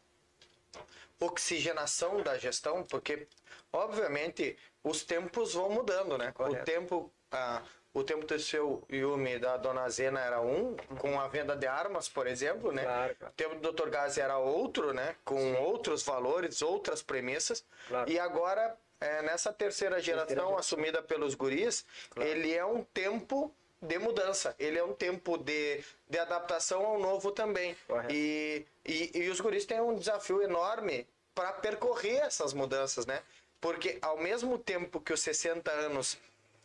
oxigenação da gestão, porque, obviamente, os tempos vão mudando, né? O Correto. tempo, ah, o tempo do seu Yumi da Dona Zena era um, com a venda de armas, por exemplo, né? Claro, claro. O tempo do Dr. Gás era outro, né? Com outros valores, outras premissas. Claro. E agora, é, nessa terceira geração geração. assumida pelos guris, ele é um tempo de mudança. Ele é um tempo de, de adaptação ao novo também. E, e, e os guris têm um desafio enorme para percorrer essas mudanças, né? Porque ao mesmo tempo que os 60 anos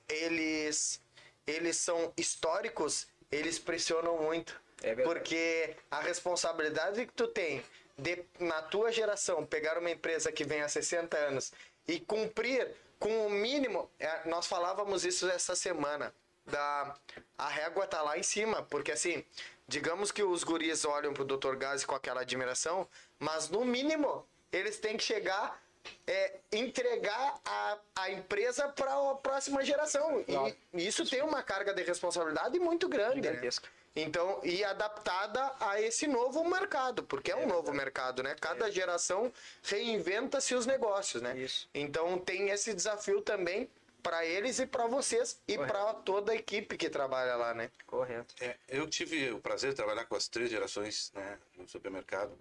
eles eles são históricos, eles pressionam muito. É. Porque a responsabilidade que tu tem de na tua geração pegar uma empresa que vem há 60 anos e cumprir com o mínimo, é, nós falávamos isso essa semana, da a régua tá lá em cima, porque assim, digamos que os guris olham pro Dr. Gazi com aquela admiração, mas no mínimo eles têm que chegar é, entregar a, a empresa para a próxima geração. E isso tem uma carga de responsabilidade muito grande. Né? Então, e adaptada a esse novo mercado, porque é um novo mercado, né? Cada geração reinventa-se os negócios, né? Isso. Então tem esse desafio também para eles e para vocês e para toda a equipe que trabalha lá, né? Correto. É, eu tive o prazer de trabalhar com as três gerações né, no supermercado.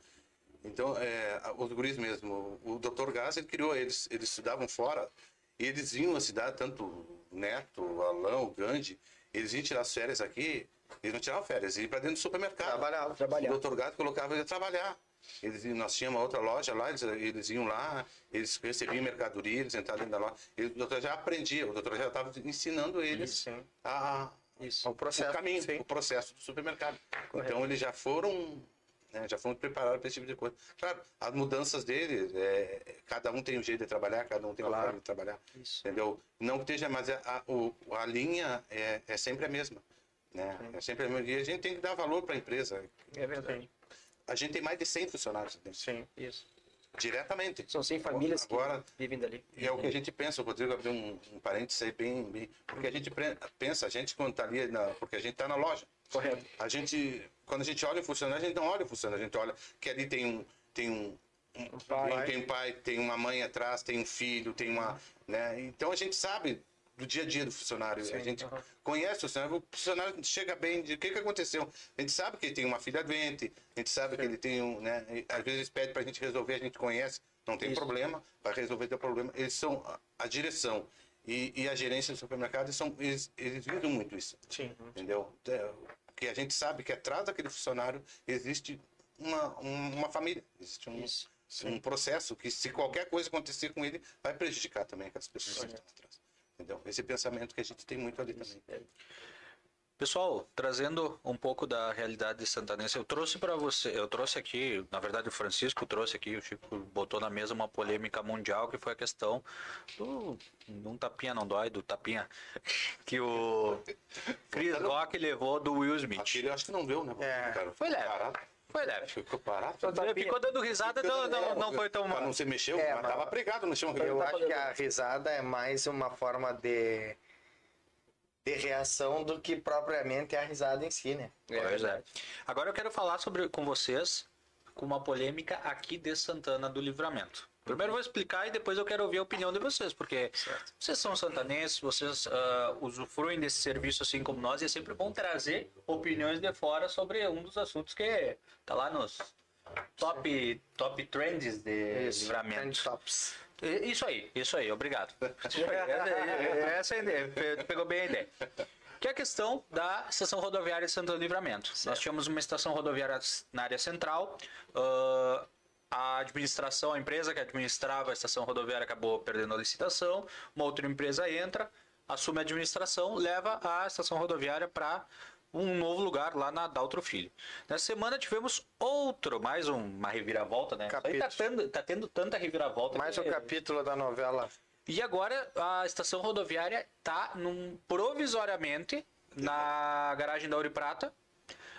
Então, é, os guris mesmo, o Dr. Gás, ele criou eles, eles estudavam fora, e eles vinham à cidade, tanto o Neto, o Alão, o Gandhi, eles iam tirar as férias aqui, eles não tiravam férias, iam para dentro do supermercado. Trabalhava. Trabalhar. O Dr. Gás colocava ele a trabalhar. Eles, nós tínhamos uma outra loja lá, eles, eles iam lá, eles recebiam mercadoria, eles entravam dentro da loja. Ele, o doutor já aprendia, o doutor já estava ensinando eles Sim. a, Isso. O processo. o caminho, sim. o processo do supermercado. Correto. Então eles já foram, né, já foram preparados para esse tipo de coisa. Claro, as mudanças deles, é, cada um tem um jeito de trabalhar, cada um tem uma Claro. forma de trabalhar, Isso. entendeu? Não que esteja, mas a, a, o- a linha é, é sempre a mesma, né? É sempre a mesma. E a gente tem que dar valor para a empresa. É verdade. A gente tem mais de 100 funcionários Sim. Isso. diretamente. São 100 famílias que Agora, vivem dali. E é o que a gente pensa, o Rodrigo abriu um, um parênteses aí bem, bem. Porque a gente pensa, a gente quando tá ali, na, porque a gente tá na loja. Correto. A gente, quando a gente olha o funcionário, a gente não olha o funcionário, a gente olha que ali tem um. Tem um, um, pai. tem um pai, tem uma mãe atrás, tem um filho, tem uma. Né? Então a gente sabe do dia a dia do funcionário. a gente conhece o funcionário, o funcionário chega bem de o que, que aconteceu. A gente sabe que ele tem uma filha doente, a gente sabe que ele tem um. Né? às vezes eles pedem pra gente resolver, a gente conhece, não tem Isso. problema, vai resolver teu problema. Eles são a, a direção. E, e a gerência do supermercado, eles, são, eles, eles vivem muito isso Sim. entendeu? É, Porque a gente sabe que atrás daquele funcionário existe uma, um- uma família, existe um, Isso. um processo que se qualquer coisa acontecer com ele, vai prejudicar também aquelas pessoas que estão atrás. Entendeu? Esse pensamento que a gente tem muito ali também. Pessoal, trazendo um pouco da realidade de Santanense, eu trouxe para você, eu trouxe aqui, na verdade o Francisco trouxe aqui, o Chico botou na mesa uma polêmica mundial que foi a questão do um tapinha não dói, do tapinha *laughs* que o *laughs* Chris Rock levou do Will Smith. Aquele acho que não deu, né? É. cara? Foi leve. Foi leve. Ficou parado. Ficou dando risada, não, não, não foi tão Pra mal. não se mexeu, É, mas mas- tava pregado no chão. Eu acho que a risada é mais uma forma de, de reação do que propriamente a risada em si, né? Pois é. Agora eu quero falar sobre com vocês com uma polêmica aqui de Santana do Livramento. Primeiro vou explicar e depois eu quero ouvir a opinião de vocês, porque vocês são santanenses, vocês ah, usufruem desse serviço assim como nós, e é sempre bom trazer opiniões de fora sobre um dos assuntos que tá lá nos top, top trends de livramento. Trend tops. Isso aí, isso aí, obrigado. *laughs* Isso aí, essa, essa é a ideia, pegou bem a ideia. Que é a questão da estação rodoviária de Santo Livramento. Nós tínhamos uma estação rodoviária na área central. ah, a administração, a empresa que administrava a estação rodoviária acabou perdendo a licitação. Uma outra empresa entra, assume a administração, leva a estação rodoviária para um novo lugar lá na Daltro Filho. Nessa semana tivemos outro, mais um- uma reviravolta, né? Tá Capítulo. tendo, tá tendo tanta reviravolta. Mais que- um capítulo da novela. e agora a estação rodoviária tá num provisoriamente na garagem da Ouro Prata,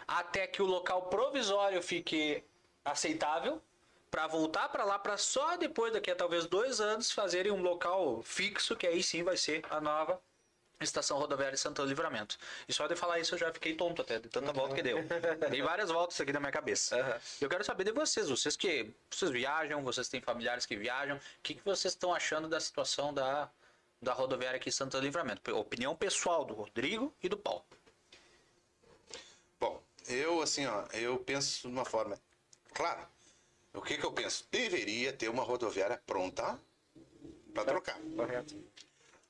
até que o local provisório fique aceitável para voltar para lá para só depois daqui a talvez dois anos fazerem um local fixo que aí sim vai ser a nova estação rodoviária de Santo Livramento. E só de falar isso eu já fiquei tonto até, de tanta volta que deu. *laughs* Dei várias voltas aqui na minha cabeça. Eu quero saber de vocês, vocês que vocês viajam, vocês têm familiares que viajam, o que, que vocês estão achando da situação da, da rodoviária aqui em Santo Livramento? Opinião pessoal do Rodrigo e do Paulo. Bom, eu assim, ó, eu penso de uma forma. Claro, o que que eu penso? Deveria ter uma rodoviária pronta para trocar. Correto.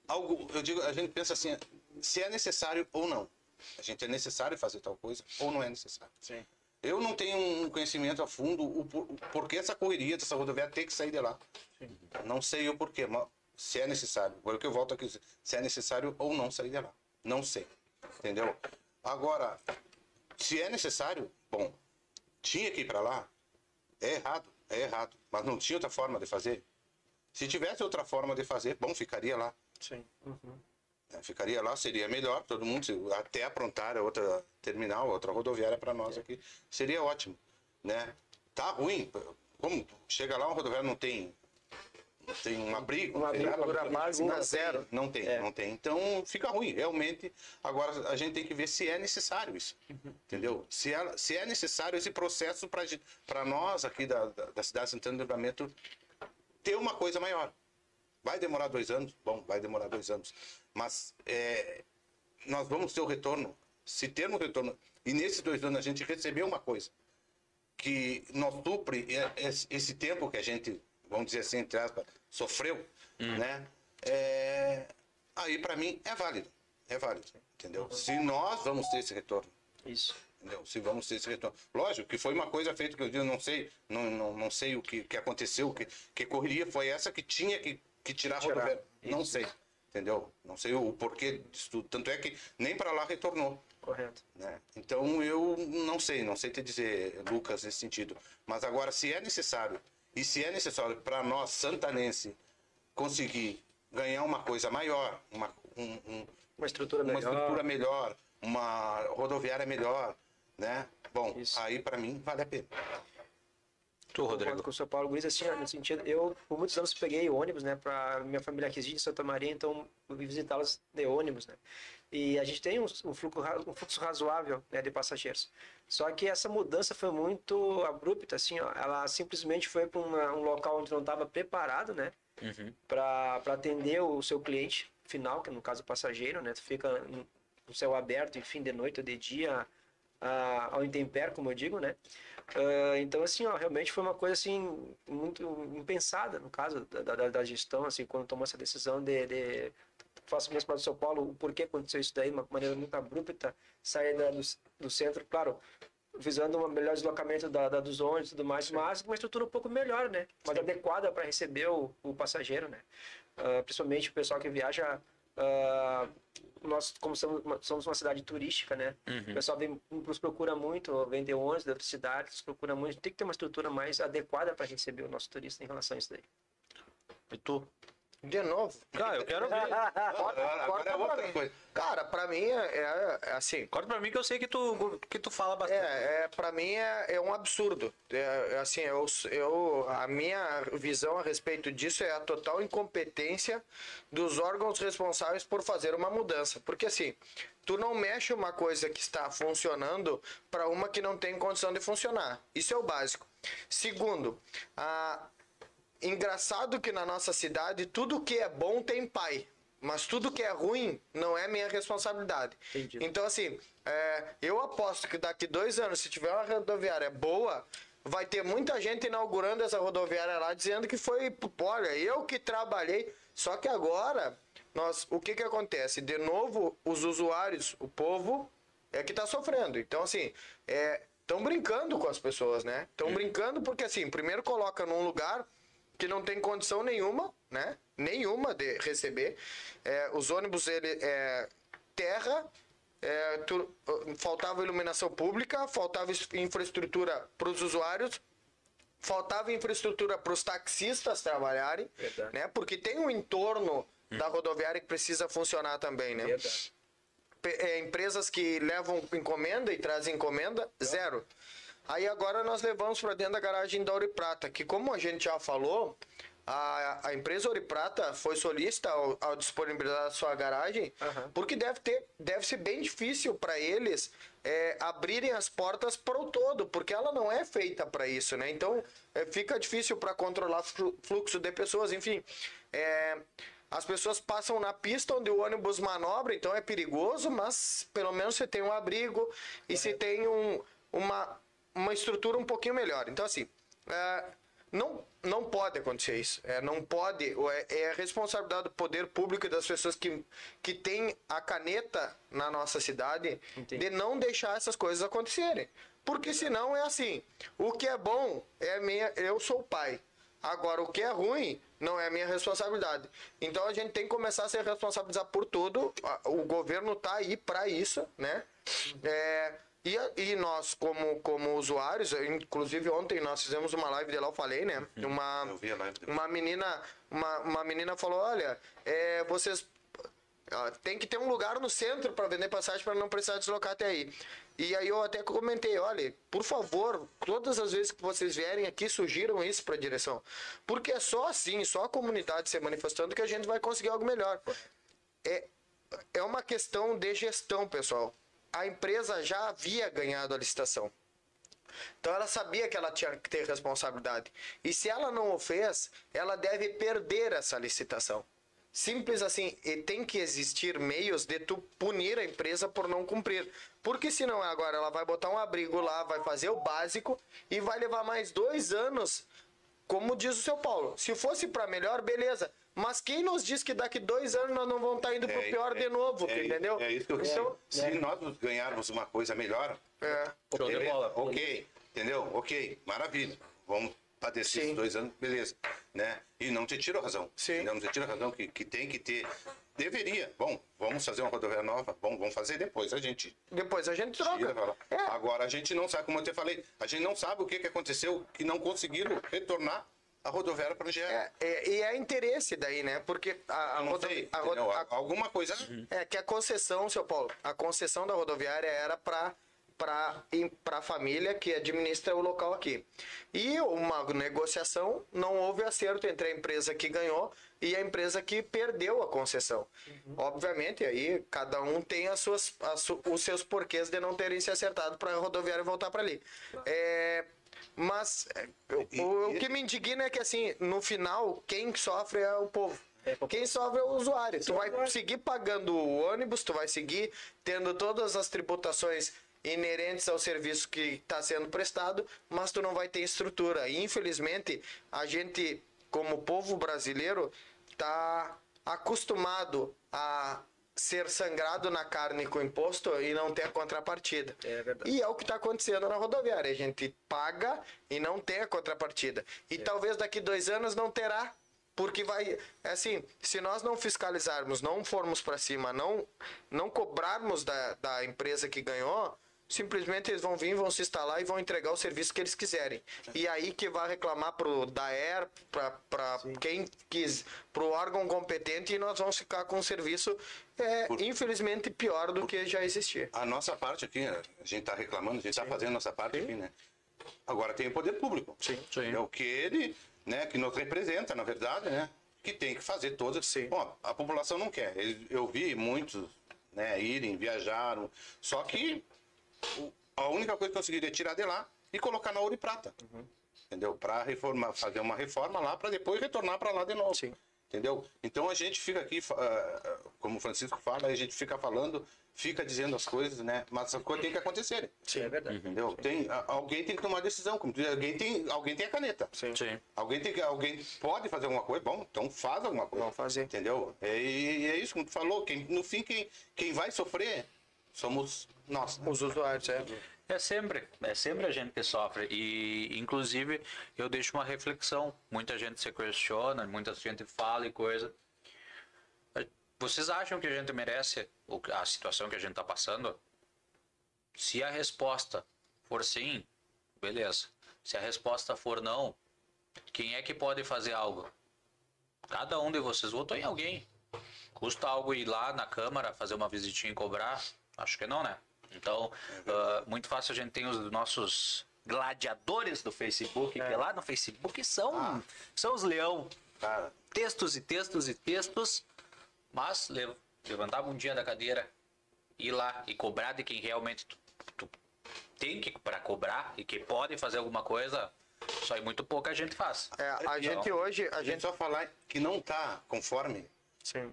Algo, eu digo, a gente pensa assim, se é necessário ou não. A gente é necessário fazer tal coisa ou não é necessário. Sim. Eu não tenho um conhecimento a fundo o, por- o porquê essa correria dessa rodoviária tem que sair de lá. Não sei o porquê, mas se é necessário. Agora que eu volto aqui, se é necessário ou não sair de lá. Não sei. Entendeu? Agora, se é necessário, bom, tinha que ir para lá. É errado, é errado. Mas não tinha outra forma de fazer. Se tivesse outra forma de fazer, bom, ficaria lá. Sim. né? Ficaria lá, seria melhor, todo mundo, até aprontar outra terminal, outra rodoviária para nós aqui, seria ótimo, né? Tá ruim, como chega lá, uma rodoviária não tem, não tem um abrigo, Uma não tem nada, abertura básica, zero. Não tem, É. não tem. Então fica ruim, realmente. Agora a gente tem que ver se é necessário isso, entendeu? Se é, se é necessário esse processo para nós aqui da, da, da cidade de Santana do Livramento ter uma coisa maior. Vai demorar dois anos? Bom, vai demorar dois anos. Mas é, nós vamos ter o retorno. Se termos retorno, e nesses dois anos a gente receber uma coisa que nos supre é- esse tempo que a gente, vamos dizer assim, entre aspas, sofreu, né? É, aí para mim é válido. É válido, entendeu? Se nós vamos ter esse retorno. Isso. Entendeu? Se vamos ter esse retorno. Lógico que foi uma coisa feita que eu digo, não sei, não, não, não sei o que, que aconteceu, que, que correria foi essa que tinha que, que tirar Tirar. rodoviária. Não sei. Entendeu? Não sei o porquê disso tudo. Tanto é que nem para lá retornou. Correto. Né? Então eu não sei, não sei te dizer, Lucas, nesse sentido. Mas agora, se é necessário, e se é necessário para nós, santanense, conseguir ganhar uma coisa maior, uma, um- um- Uma estrutura uma melhor. estrutura melhor, uma rodoviária melhor, né? Bom, Isso. aí para mim vale a pena. Tu, Rodrigo. com o São Paulo Guiz, assim, no sentido, eu por muitos anos peguei ônibus, né, para minha família aqui em Santa Maria, então eu vim visitá-las de ônibus, né. E a gente tem um, um fluxo, um fluxo razoável, né, de passageiros. Só que essa mudança foi muito abrupta, assim, ó, ela simplesmente foi para um local onde não estava preparado, né, Uhum. para atender o seu cliente final, que no caso o passageiro, né? Tu fica no céu aberto, enfim, de noite ou de dia, ao intempério, como eu digo, né? Ah, então, assim, ó, realmente foi uma coisa, assim, muito impensada, no caso da, da, da gestão, assim, quando tomou essa decisão de... de faço mesmo para o São Paulo, o porquê aconteceu isso daí, uma maneira muito abrupta, sair da, do, do centro, claro, visando um melhor deslocamento da, da- dos ônibus e tudo mais, mas uma estrutura um pouco melhor, né? Mais adequada para receber o, o passageiro, né? Ah, principalmente o pessoal que viaja. ah, nós, como somos uma, somos uma cidade turística, né? O pessoal vem, nos procura muito, vem de ônibus de outras cidades, nos procura muito. Tem que ter uma estrutura mais adequada para receber o nosso turista em relação a isso daí. E tu? De novo. Cara, eu quero ver. Agora, agora corta é pra outra mim. coisa. Cara, pra mim é, é- é assim. Corta pra mim que eu sei que tu, que tu fala bastante. É, é, para mim é, é um absurdo. É, é assim, eu, eu, a minha visão a respeito disso é a total incompetência dos órgãos responsáveis por fazer uma mudança. Porque assim, tu não mexe uma coisa que está funcionando para uma que não tem condição de funcionar. Isso é o básico. Segundo, a, engraçado que na nossa cidade tudo que é bom tem pai. Mas tudo que é ruim não é minha responsabilidade. Entendi. Então, assim, é, eu aposto que daqui dois anos, se tiver uma rodoviária boa, vai ter muita gente inaugurando essa rodoviária lá, dizendo que foi, olha, eu que trabalhei. Só que agora, nós, o que que acontece? De novo, os usuários, o povo, é que tá sofrendo. Então, assim, estão brincando com as pessoas, né? Estão brincando porque, assim, primeiro coloca num lugar que não tem condição nenhuma, né? Nenhuma de receber. É, os ônibus, ele é terra, é, tu- faltava iluminação pública, faltava es- infraestrutura para os usuários, faltava infraestrutura para os taxistas trabalharem, Verdade. né? Porque tem um entorno da rodoviária que precisa funcionar também, né? Verdade. É, empresas que levam encomenda e trazem encomenda, zero. Aí agora nós levamos para dentro da garagem da Ouro e Prata, que como a gente já falou, a, a empresa Ouro Prata foi solícita ao, ao disponibilizar a sua garagem, Aham. porque deve, ter, deve ser bem difícil para eles é, abrirem as portas para o todo, porque ela não é feita para isso, né? Então é, fica difícil para controlar flu- fluxo de pessoas, enfim. É, as pessoas passam na pista onde o ônibus manobra, então é perigoso, mas pelo menos você tem um abrigo e você tem um, uma, uma estrutura um pouquinho melhor. Então, assim, é, não, não pode acontecer isso. É, não pode. É, é responsabilidade do poder público e das pessoas que, que têm a caneta na nossa cidade Entendi. de não deixar essas coisas acontecerem. Porque senão é assim: o que é bom é minha. Eu sou pai. Agora, o que é ruim não é minha responsabilidade. Então a gente tem que começar a se responsabilizar por tudo. A- O governo tá aí para isso, né? É, e, e nós, como, como usuários, inclusive ontem nós fizemos uma live de lá, eu falei, né? Uma, Eu vi a live dele. uma menina, uma, uma menina falou: olha, é, vocês tem que ter um lugar no centro para vender passagem para não precisar deslocar até aí. E aí eu até comentei, olha, por favor, todas as vezes que vocês vierem aqui, sugiram isso para a direção. Porque é só assim, só a comunidade se manifestando que a gente vai conseguir algo melhor. É, é uma questão de gestão, pessoal. A empresa já havia ganhado a licitação. Então ela sabia que ela tinha que ter responsabilidade. E se ela não o fez, ela deve perder essa licitação. Simples assim, e tem que existir meios de tu punir a empresa por não cumprir. Porque senão agora ela vai botar um abrigo lá, vai fazer o básico e vai levar mais dois anos, como diz o seu Paulo. Se fosse para melhor, beleza. Mas quem nos diz que daqui dois anos nós não vamos estar indo pro pior de novo, é, entendeu? É isso que eu então, quero. Se nós ganharmos uma coisa melhor, é, Show de beleza, bola. ok, entendeu? Ok, maravilha. Vamos padecer Sim. esses dois anos, beleza. Né? E não te tiro a razão. Sim. Não te tiro a razão que, que tem que ter. Deveria. Bom, vamos fazer uma rodoviária nova? Bom, vamos fazer depois. A gente depois a gente tira. troca. fala. É. Agora a gente não sabe, como eu te falei, a gente não sabe o que, que aconteceu que não conseguiram retornar a rodoviária para o. É, é, e é interesse daí, né? Porque a, a, rodo- sei, a rodo- entendeu? a- Alguma coisa. É que a concessão, seu Paulo, a concessão da rodoviária era para para a família que administra o local aqui. E uma negociação, não houve acerto entre a empresa que ganhou e a empresa que perdeu a concessão. Obviamente, aí cada um tem as suas, as os seus porquês de não terem se acertado para a rodoviária voltar para ali. É, mas é, o, o- o que me indigna é que, assim, no final, quem sofre é o povo. Quem sofre é o usuário. Tu vai seguir pagando o ônibus, tu vai seguir tendo todas as tributações inerentes ao serviço que está sendo prestado, mas tu não vai ter estrutura. E, infelizmente, a gente, como povo brasileiro, está acostumado a ser sangrado na carne com imposto e não ter a contrapartida. É verdade. E é o que está acontecendo na rodoviária. A gente paga e não tem a contrapartida. E talvez daqui dois anos não terá. Porque vai. É assim, se nós não fiscalizarmos, não formos para cima, não, não cobrarmos da, da empresa que ganhou, simplesmente eles vão vir, vão se instalar e vão entregar o serviço que eles quiserem. E aí que vai reclamar pro DAER, para quem quis, pro órgão competente, e nós vamos ficar com um serviço, é, infelizmente, pior do que já existia. A nossa parte aqui, a gente está reclamando, a gente está fazendo a nossa parte aqui, né? Agora tem o poder público. Sim. Sim. É o que ele, né, que nos representa, na verdade, né? Que tem que fazer todas. Sim. Bom, a população não quer. Eu vi muitos, né, irem, viajaram. Só que o- a única coisa que eu conseguiria tirar de lá e colocar na ouro e prata. entendeu? Para reformar, fazer uma reforma lá para depois retornar para lá de novo. Sim. Entendeu? Então a gente fica aqui, ah, como o Francisco fala, a gente fica falando, fica dizendo as coisas, né? Mas as coisas têm que acontecer. Sim, é verdade. Entendeu? Tem, a- alguém tem que tomar decisão. Como tu diz, alguém, tem, alguém tem a caneta. Sim. Sim. Alguém, tem que, alguém pode fazer alguma coisa? Bom, então faz alguma coisa. Vamos fazer. Entendeu? É, e é isso como tu falou. Quem, no fim, quem, quem vai sofrer somos nós. né? Os usuários, é. É sempre, é sempre a gente que sofre. E, inclusive, eu deixo uma reflexão. Muita gente se questiona, muita gente fala e coisa. Vocês acham que a gente merece a situação que a gente está passando? Se a resposta for sim, beleza. Se a resposta for não, quem é que pode fazer algo? Cada um de vocês votou em alguém. Custa algo ir lá na Câmara, fazer uma visitinha e cobrar? Acho que não, né? Então, ah, muito fácil a gente tem os nossos gladiadores do Facebook, que lá no Facebook são, são os leão. Cara, Textos e textos e textos, mas le- levantar a bundinha da cadeira, ir lá e cobrar de quem realmente tu, tu tem que para cobrar e que pode fazer alguma coisa, só aí muito pouca gente faz. É, a Então, gente hoje, a gente... só falar que não tá conforme, Sim,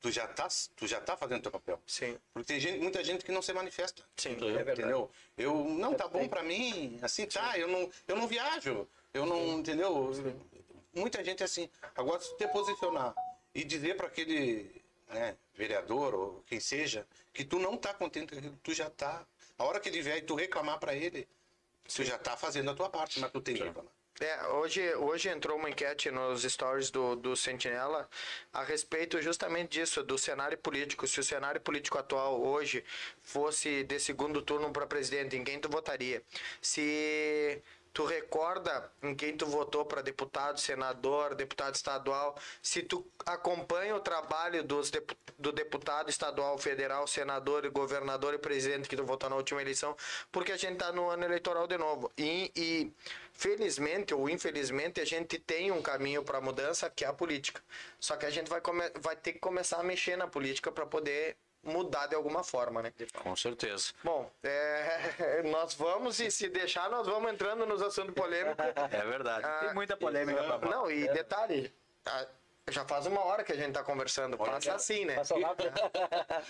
tu já tá, tu já tá fazendo teu papel. sim, Porque tem gente, muita gente que não se manifesta. sim. É verdade. Entendeu? Eu não tá bom pra mim, assim tá, eu não, eu não viajo, eu não, entendeu? Muita gente assim. Agora se te posicionar e dizer para aquele, né, vereador ou quem seja, que tu não tá contente com aquilo, tu já tá. A hora que ele vier e tu reclamar para ele, tu já tá fazendo a tua parte, mas tu tem que reclamar. É, hoje, hoje entrou uma enquete nos stories do, do Sentinela a respeito justamente disso, do cenário político. Se o cenário político atual hoje fosse de segundo turno para presidente, em quem tu votaria? Se tu recorda em quem tu votou para deputado, senador, deputado estadual, se tu acompanha o trabalho dos depu- do deputado estadual, federal, senador, governador e presidente que tu votou na última eleição, porque a gente está no ano eleitoral de novo. E, e felizmente ou infelizmente a gente tem um caminho para mudança que é a política. Só que a gente vai, vai ter que começar a mexer na política para poder mudar de alguma forma, né? Com certeza. Bom, é, *laughs* nós vamos e se deixar nós vamos entrando nos assuntos polêmicos. É verdade. Ah, Tem muita polêmica pra falar. Não, e detalhe, ah, já faz uma hora que a gente tá conversando, passa assim, né? Passa rápido.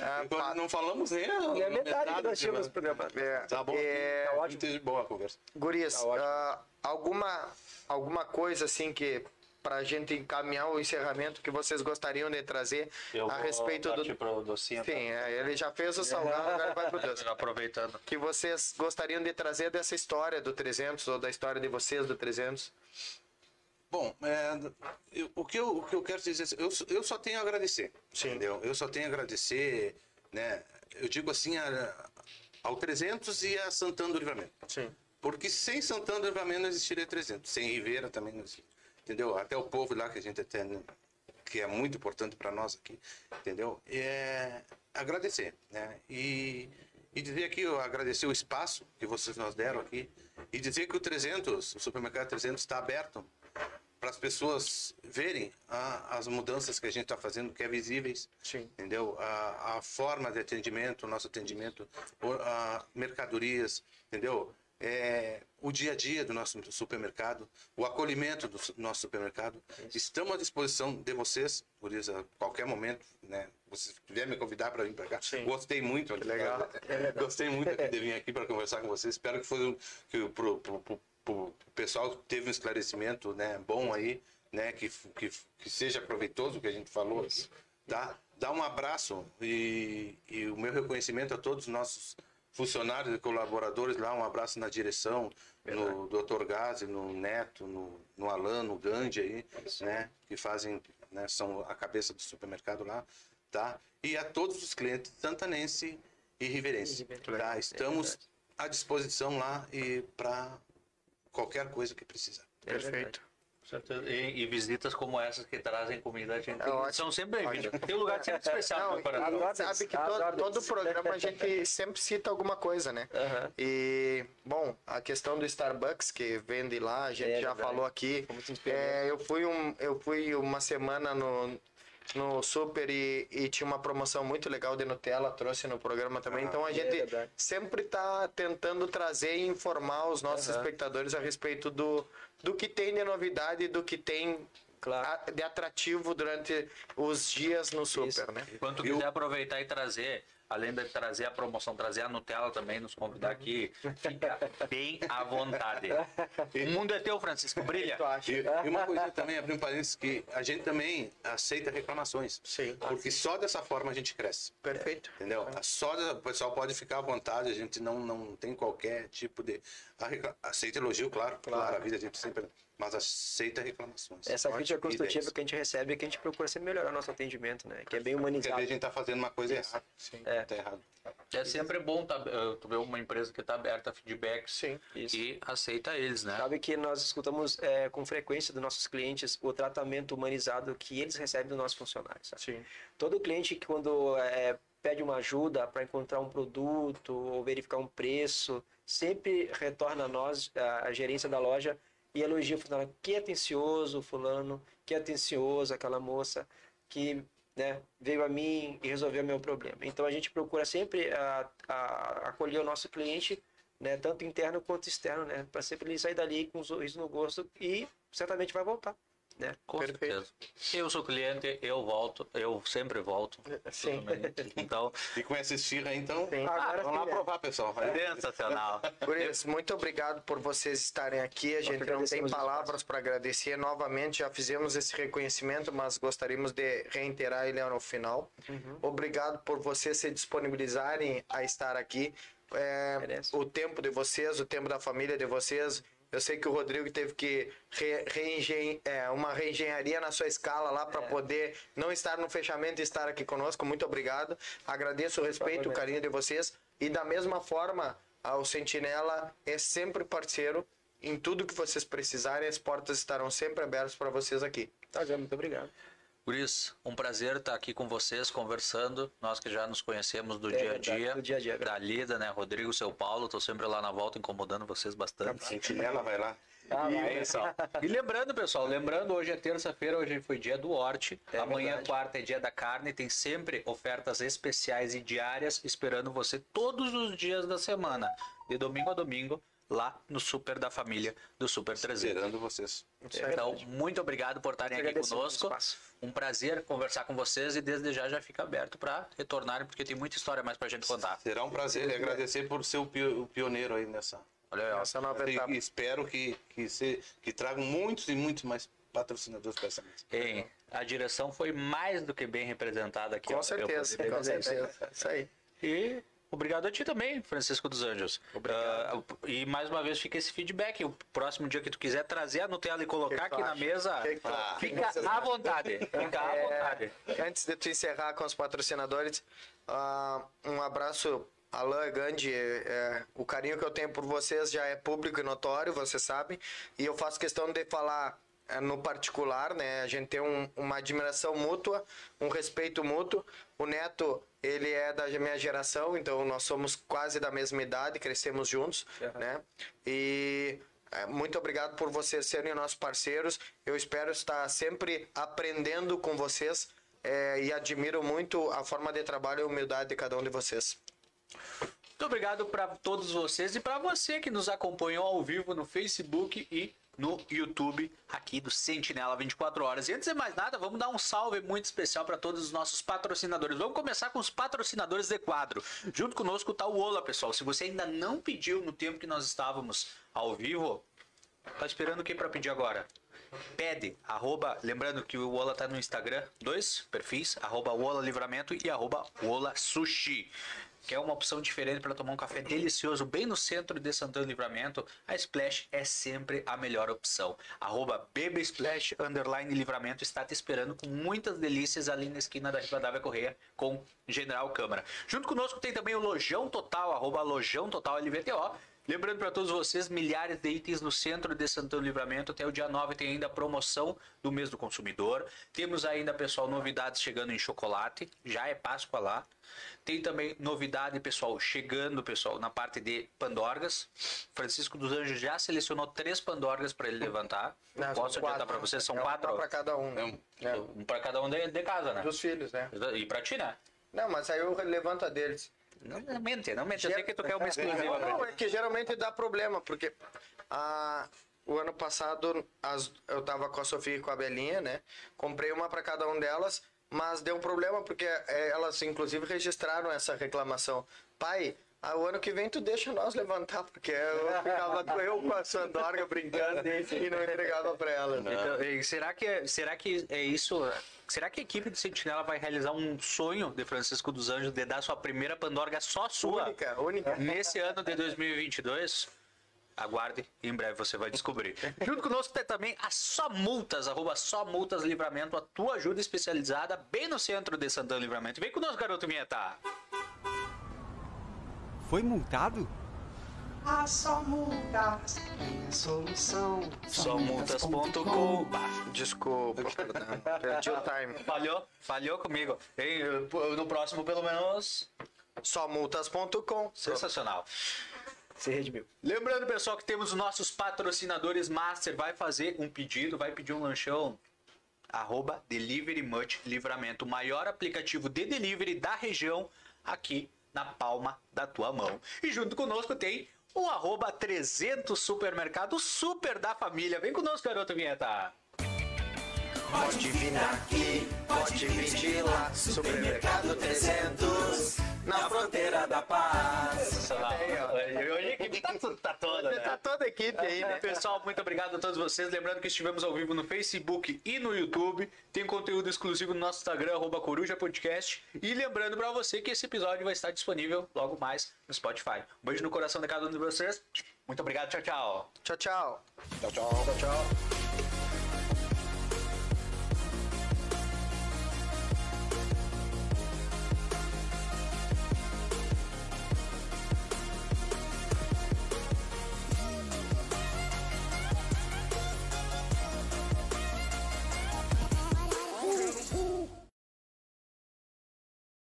Ah, pa- não falamos nem a, É a metade que nós tínhamos programa. é, Tá bom, é, tá ótimo. Muito boa a conversa. Gurias, Tá ah, alguma, alguma coisa assim que pra gente encaminhar o encerramento que vocês gostariam de trazer Eu a vou respeito do. pro docinho. tá? Sim, é, ele já fez o salgado, agora vai pro doce. *laughs* Aproveitando. Que vocês gostariam de trazer dessa história do 300 ou da história de vocês do 300? Bom, é, eu- o, que eu, o que eu quero dizer, eu, só- eu só tenho a agradecer, Sim. entendeu? Eu só tenho a agradecer, né? Eu digo assim, a- ao 300 e a Santana do Livramento. Sim. Porque sem Santana do Livramento não existiria 300. Sem Ribeira também não existiria. Entendeu? Até o povo lá que a gente tem, que é muito importante para nós aqui, entendeu? É agradecer, né? E, e dizer aqui, eu agradecer o espaço que vocês nos deram aqui e dizer que o 300, o supermercado 300 está aberto para as pessoas verem a- as mudanças que a gente está fazendo, que é visíveis, Sim. entendeu? A, a forma de atendimento, o nosso atendimento, a mercadorias, entendeu? É, o dia a dia do nosso supermercado, o acolhimento do nosso supermercado. Estamos à disposição de vocês, por isso, a qualquer momento, né? Se quiser me convidar para vir para cá, Sim. gostei muito. aqui, legal. *laughs* Gostei muito de vir aqui para conversar com vocês. Espero que foi um- que pro, pro, pro, pro pessoal teve um esclarecimento, né, bom aí, né, que, que, que seja proveitoso o que a gente falou tá? Dá um abraço e, e o meu reconhecimento a todos os nossos funcionários e colaboradores lá, um abraço na direção, no Dr. Gazi, no Neto, no, no Alan, no Gandhi aí, né, que fazem, né, são a cabeça do supermercado lá, tá? E a todos os clientes santanense e riverense, tá? Estamos à disposição lá e para qualquer coisa que precisar. Perfeito. Certeza. E, e visitas como essas que trazem comida, a gente É são sempre bem-vindos. Tem um lugar sempre especial no Não, coração. Adoro sabe que todo, todo programa a gente sempre cita alguma coisa, né? E, bom, a questão do Starbucks que vende lá, a gente É já verdade. falou aqui. É, eu, fui um, eu fui uma semana no, no super e, e tinha uma promoção muito legal de Nutella, trouxe no programa também. então a é gente verdade. sempre tá tentando trazer e informar os nossos espectadores a respeito do, do que tem de novidade, do que tem Claro. a- de atrativo durante os dias no super, Isso. né? Quando tu quiser aproveitar e trazer, além de trazer a promoção, trazer a Nutella também, nos convidar aqui, fica bem à vontade. *laughs* O mundo é teu, Francisco, brilha. E, e uma coisa também, abrir um parênteses, que a gente também aceita reclamações. Sim. Porque só dessa forma a gente cresce. Perfeito. Entendeu? Só da- o pessoal pode ficar à vontade, a gente não, não tem qualquer tipo de. Aceita elogio, claro, claro, a vida a gente sempre. Mas aceita reclamações. Essa crítica construtiva Ideias. que a gente recebe é que a gente procura sempre melhorar nosso atendimento, né? Que é bem Porque às humanizado. vezes a gente tá fazendo uma coisa errada. Sim. É. Tá errado. É sempre bom tá, eh, tu ver uma empresa que está aberta a feedbacks Sim. Isso. e aceita eles, né? Sabe que nós escutamos é, com frequência dos nossos clientes o tratamento humanizado que eles recebem dos nossos funcionários. sabe? Sim. Todo cliente que quando é, pede uma ajuda para encontrar um produto ou verificar um preço, sempre retorna a nós, a, a gerência da loja, e elogia o funcionário. Que atencioso fulano, que atencioso aquela moça que né, veio a mim e resolveu meu problema. Então a gente procura sempre a, a- acolher o nosso cliente, né, tanto interno quanto externo, né, para sempre ele sair dali com um sorriso no gosto e certamente vai voltar. Né? Com Perfeito. certeza. Eu sou cliente, eu volto, eu sempre volto. Sim. Então, *laughs* E com essa esfirra, então. Sim. Agora vamos lá sim, é. provar, pessoal. sensacional. Guris, muito obrigado por vocês estarem aqui. A gente não tem palavras para agradecer. Novamente, já fizemos esse reconhecimento, mas gostaríamos de reiterar ele no final. Obrigado por vocês se disponibilizarem a estar aqui. É, o tempo de vocês, o tempo da família de vocês. Eu sei que o Rodrigo teve que re, reengen- é, uma reengenharia na sua escala lá para poder não estar no fechamento e estar aqui conosco. Muito obrigado. Agradeço o respeito, o carinho de vocês. E da mesma forma, o Sentinela é sempre parceiro. Em tudo que vocês precisarem, as portas estarão sempre abertas para vocês aqui. Tá, já, muito obrigado. Guris, um prazer estar aqui com vocês, conversando. Nós que já nos conhecemos do É dia a dia. do dia a dia, Da lida, né? Rodrigo, seu Paulo, tô sempre lá na volta incomodando vocês bastante. Sentinela, vai lá. Ah, E, vai. pessoal, e lembrando, pessoal, lembrando, hoje é terça-feira, hoje foi dia do Horte. É Amanhã, verdade. quarta, é dia da carne. Tem sempre ofertas especiais e diárias esperando você todos os dias da semana, de domingo a domingo, lá no Super da Família do Super 300. Esperando vocês. Então, muito obrigado por estarem aqui conosco. Um prazer conversar com vocês e desde já já fica aberto para retornarem, porque tem muita história mais pra gente contar. Será um prazer e agradecer por ser o pio- o pioneiro aí nessa. Olha aí, ó. Essa nova etapa. E espero que, que, se, que tragam muitos e muitos mais patrocinadores para essa mesa. A direção foi mais do que bem representada aqui. ó. Com Eu certeza, com certeza. Isso aí. E obrigado a ti também, Francisco dos Anjos. Obrigado. Ah, e mais uma vez fica esse feedback. O próximo dia que tu quiser trazer a Nutella e colocar Que que aqui tu na acha? mesa, Que que acha? fica à vontade. Fica à vontade. Antes de tu encerrar com os patrocinadores, ah, um abraço, Alain Gandhi. é, o carinho que eu tenho por vocês já é público e notório, vocês sabem. E eu faço questão de falar é, no particular, né? A gente tem um- uma admiração mútua, um respeito mútuo. O Neto, ele é da minha geração, então nós somos quase da mesma idade, crescemos juntos, né? E é, muito obrigado por vocês serem nossos parceiros. Eu espero estar sempre aprendendo com vocês é, e admiro muito a forma de trabalho e humildade de cada um de vocês. Muito obrigado para todos vocês e para você que nos acompanhou ao vivo no Facebook e no YouTube aqui do Sentinela 24 horas. E antes de mais nada, vamos dar um salve muito especial para todos os nossos patrocinadores. Vamos começar com os patrocinadores de quadro. Junto conosco tá o Ola, pessoal. Se você ainda não pediu no tempo que nós estávamos ao vivo, tá esperando o que para pedir agora? Pede, arroba, lembrando que o Ola tá no Instagram, dois perfis, arroba Ola Livramento e arroba Ola Sushi. Que é uma opção diferente para tomar um café delicioso bem no centro de Santana do Livramento. A Splash é sempre a melhor opção. Arroba Splash underline Livramento está te esperando com muitas delícias ali na esquina da Rivadavia Correia com General Câmara. Junto conosco tem também o Lojão Total, arroba Lojão Total LVTO Lembrando para todos vocês, milhares de itens no centro de Santana do Livramento. Até o dia 9 tem ainda a promoção do mês do consumidor. Temos ainda, pessoal, novidades chegando em chocolate. Já é Páscoa lá. Tem também novidade, pessoal, chegando, pessoal, na parte de pandorgas. Francisco dos Anjos já selecionou três pandorgas para ele levantar. Não, Posso adiantar para vocês? São é quatro. pra cada um. É um- É. Um para cada um de, de casa, né? Dos filhos, né? E para ti, né? Não, mas aí eu levanto a deles. Não, não mente, não mente. Eu sei que tu quer uma exclusiva Não, é que geralmente dá problema, porque ah, o ano passado as- eu tava com a Sofia e com a Belinha, né? Comprei uma para cada um delas, mas deu um problema porque eh, elas inclusive registraram essa reclamação. Pai, ah, o ano que vem tu deixa nós levantar, porque eu ficava eu com a Sandorga brincando e não entregava para elas. né? Então, será que será que é isso? Será que a equipe de Sentinela vai realizar um sonho de Francisco dos Anjos de dar sua primeira pandorga só sua Única, única. nesse ano de 2022? Aguarde, em breve você vai descobrir. Junto conosco tem também a Só Multas, arroba Só Multas Livramento, a tua ajuda especializada bem no centro de Santana Livramento. Vem conosco, garoto Minheta. Foi multado? A só multas tem a solução. Somultas.com. Desculpa, perdão. *laughs* Perdi o time. Falhou, falhou comigo. No próximo, pelo menos, Somultas.com. sensacional. Se redimiu. Lembrando, pessoal, que temos os nossos patrocinadores Master. Vai fazer um pedido, vai pedir um lanchão. Arroba Delivery Much Livramento, o maior aplicativo de delivery da região, aqui na palma da tua mão. E junto conosco tem o arroba 300 Supermercado Super da Família. Vem conosco, garoto Vinheta. Pode vir daqui, pode vir de lá. Supermercado 300, na fronteira da paz. Hoje a equipe tá, tá toda, né? Tá toda a equipe aí, né? Pessoal, muito obrigado a todos vocês. Lembrando que estivemos ao vivo no Facebook e no YouTube. Tem conteúdo exclusivo no nosso Instagram, arroba Coruja Podcast. E lembrando pra você que esse episódio vai estar disponível logo mais no Spotify. Um beijo no coração de cada um de vocês. Muito obrigado, tchau, tchau. Tchau, tchau. Tchau, tchau. Tchau, tchau.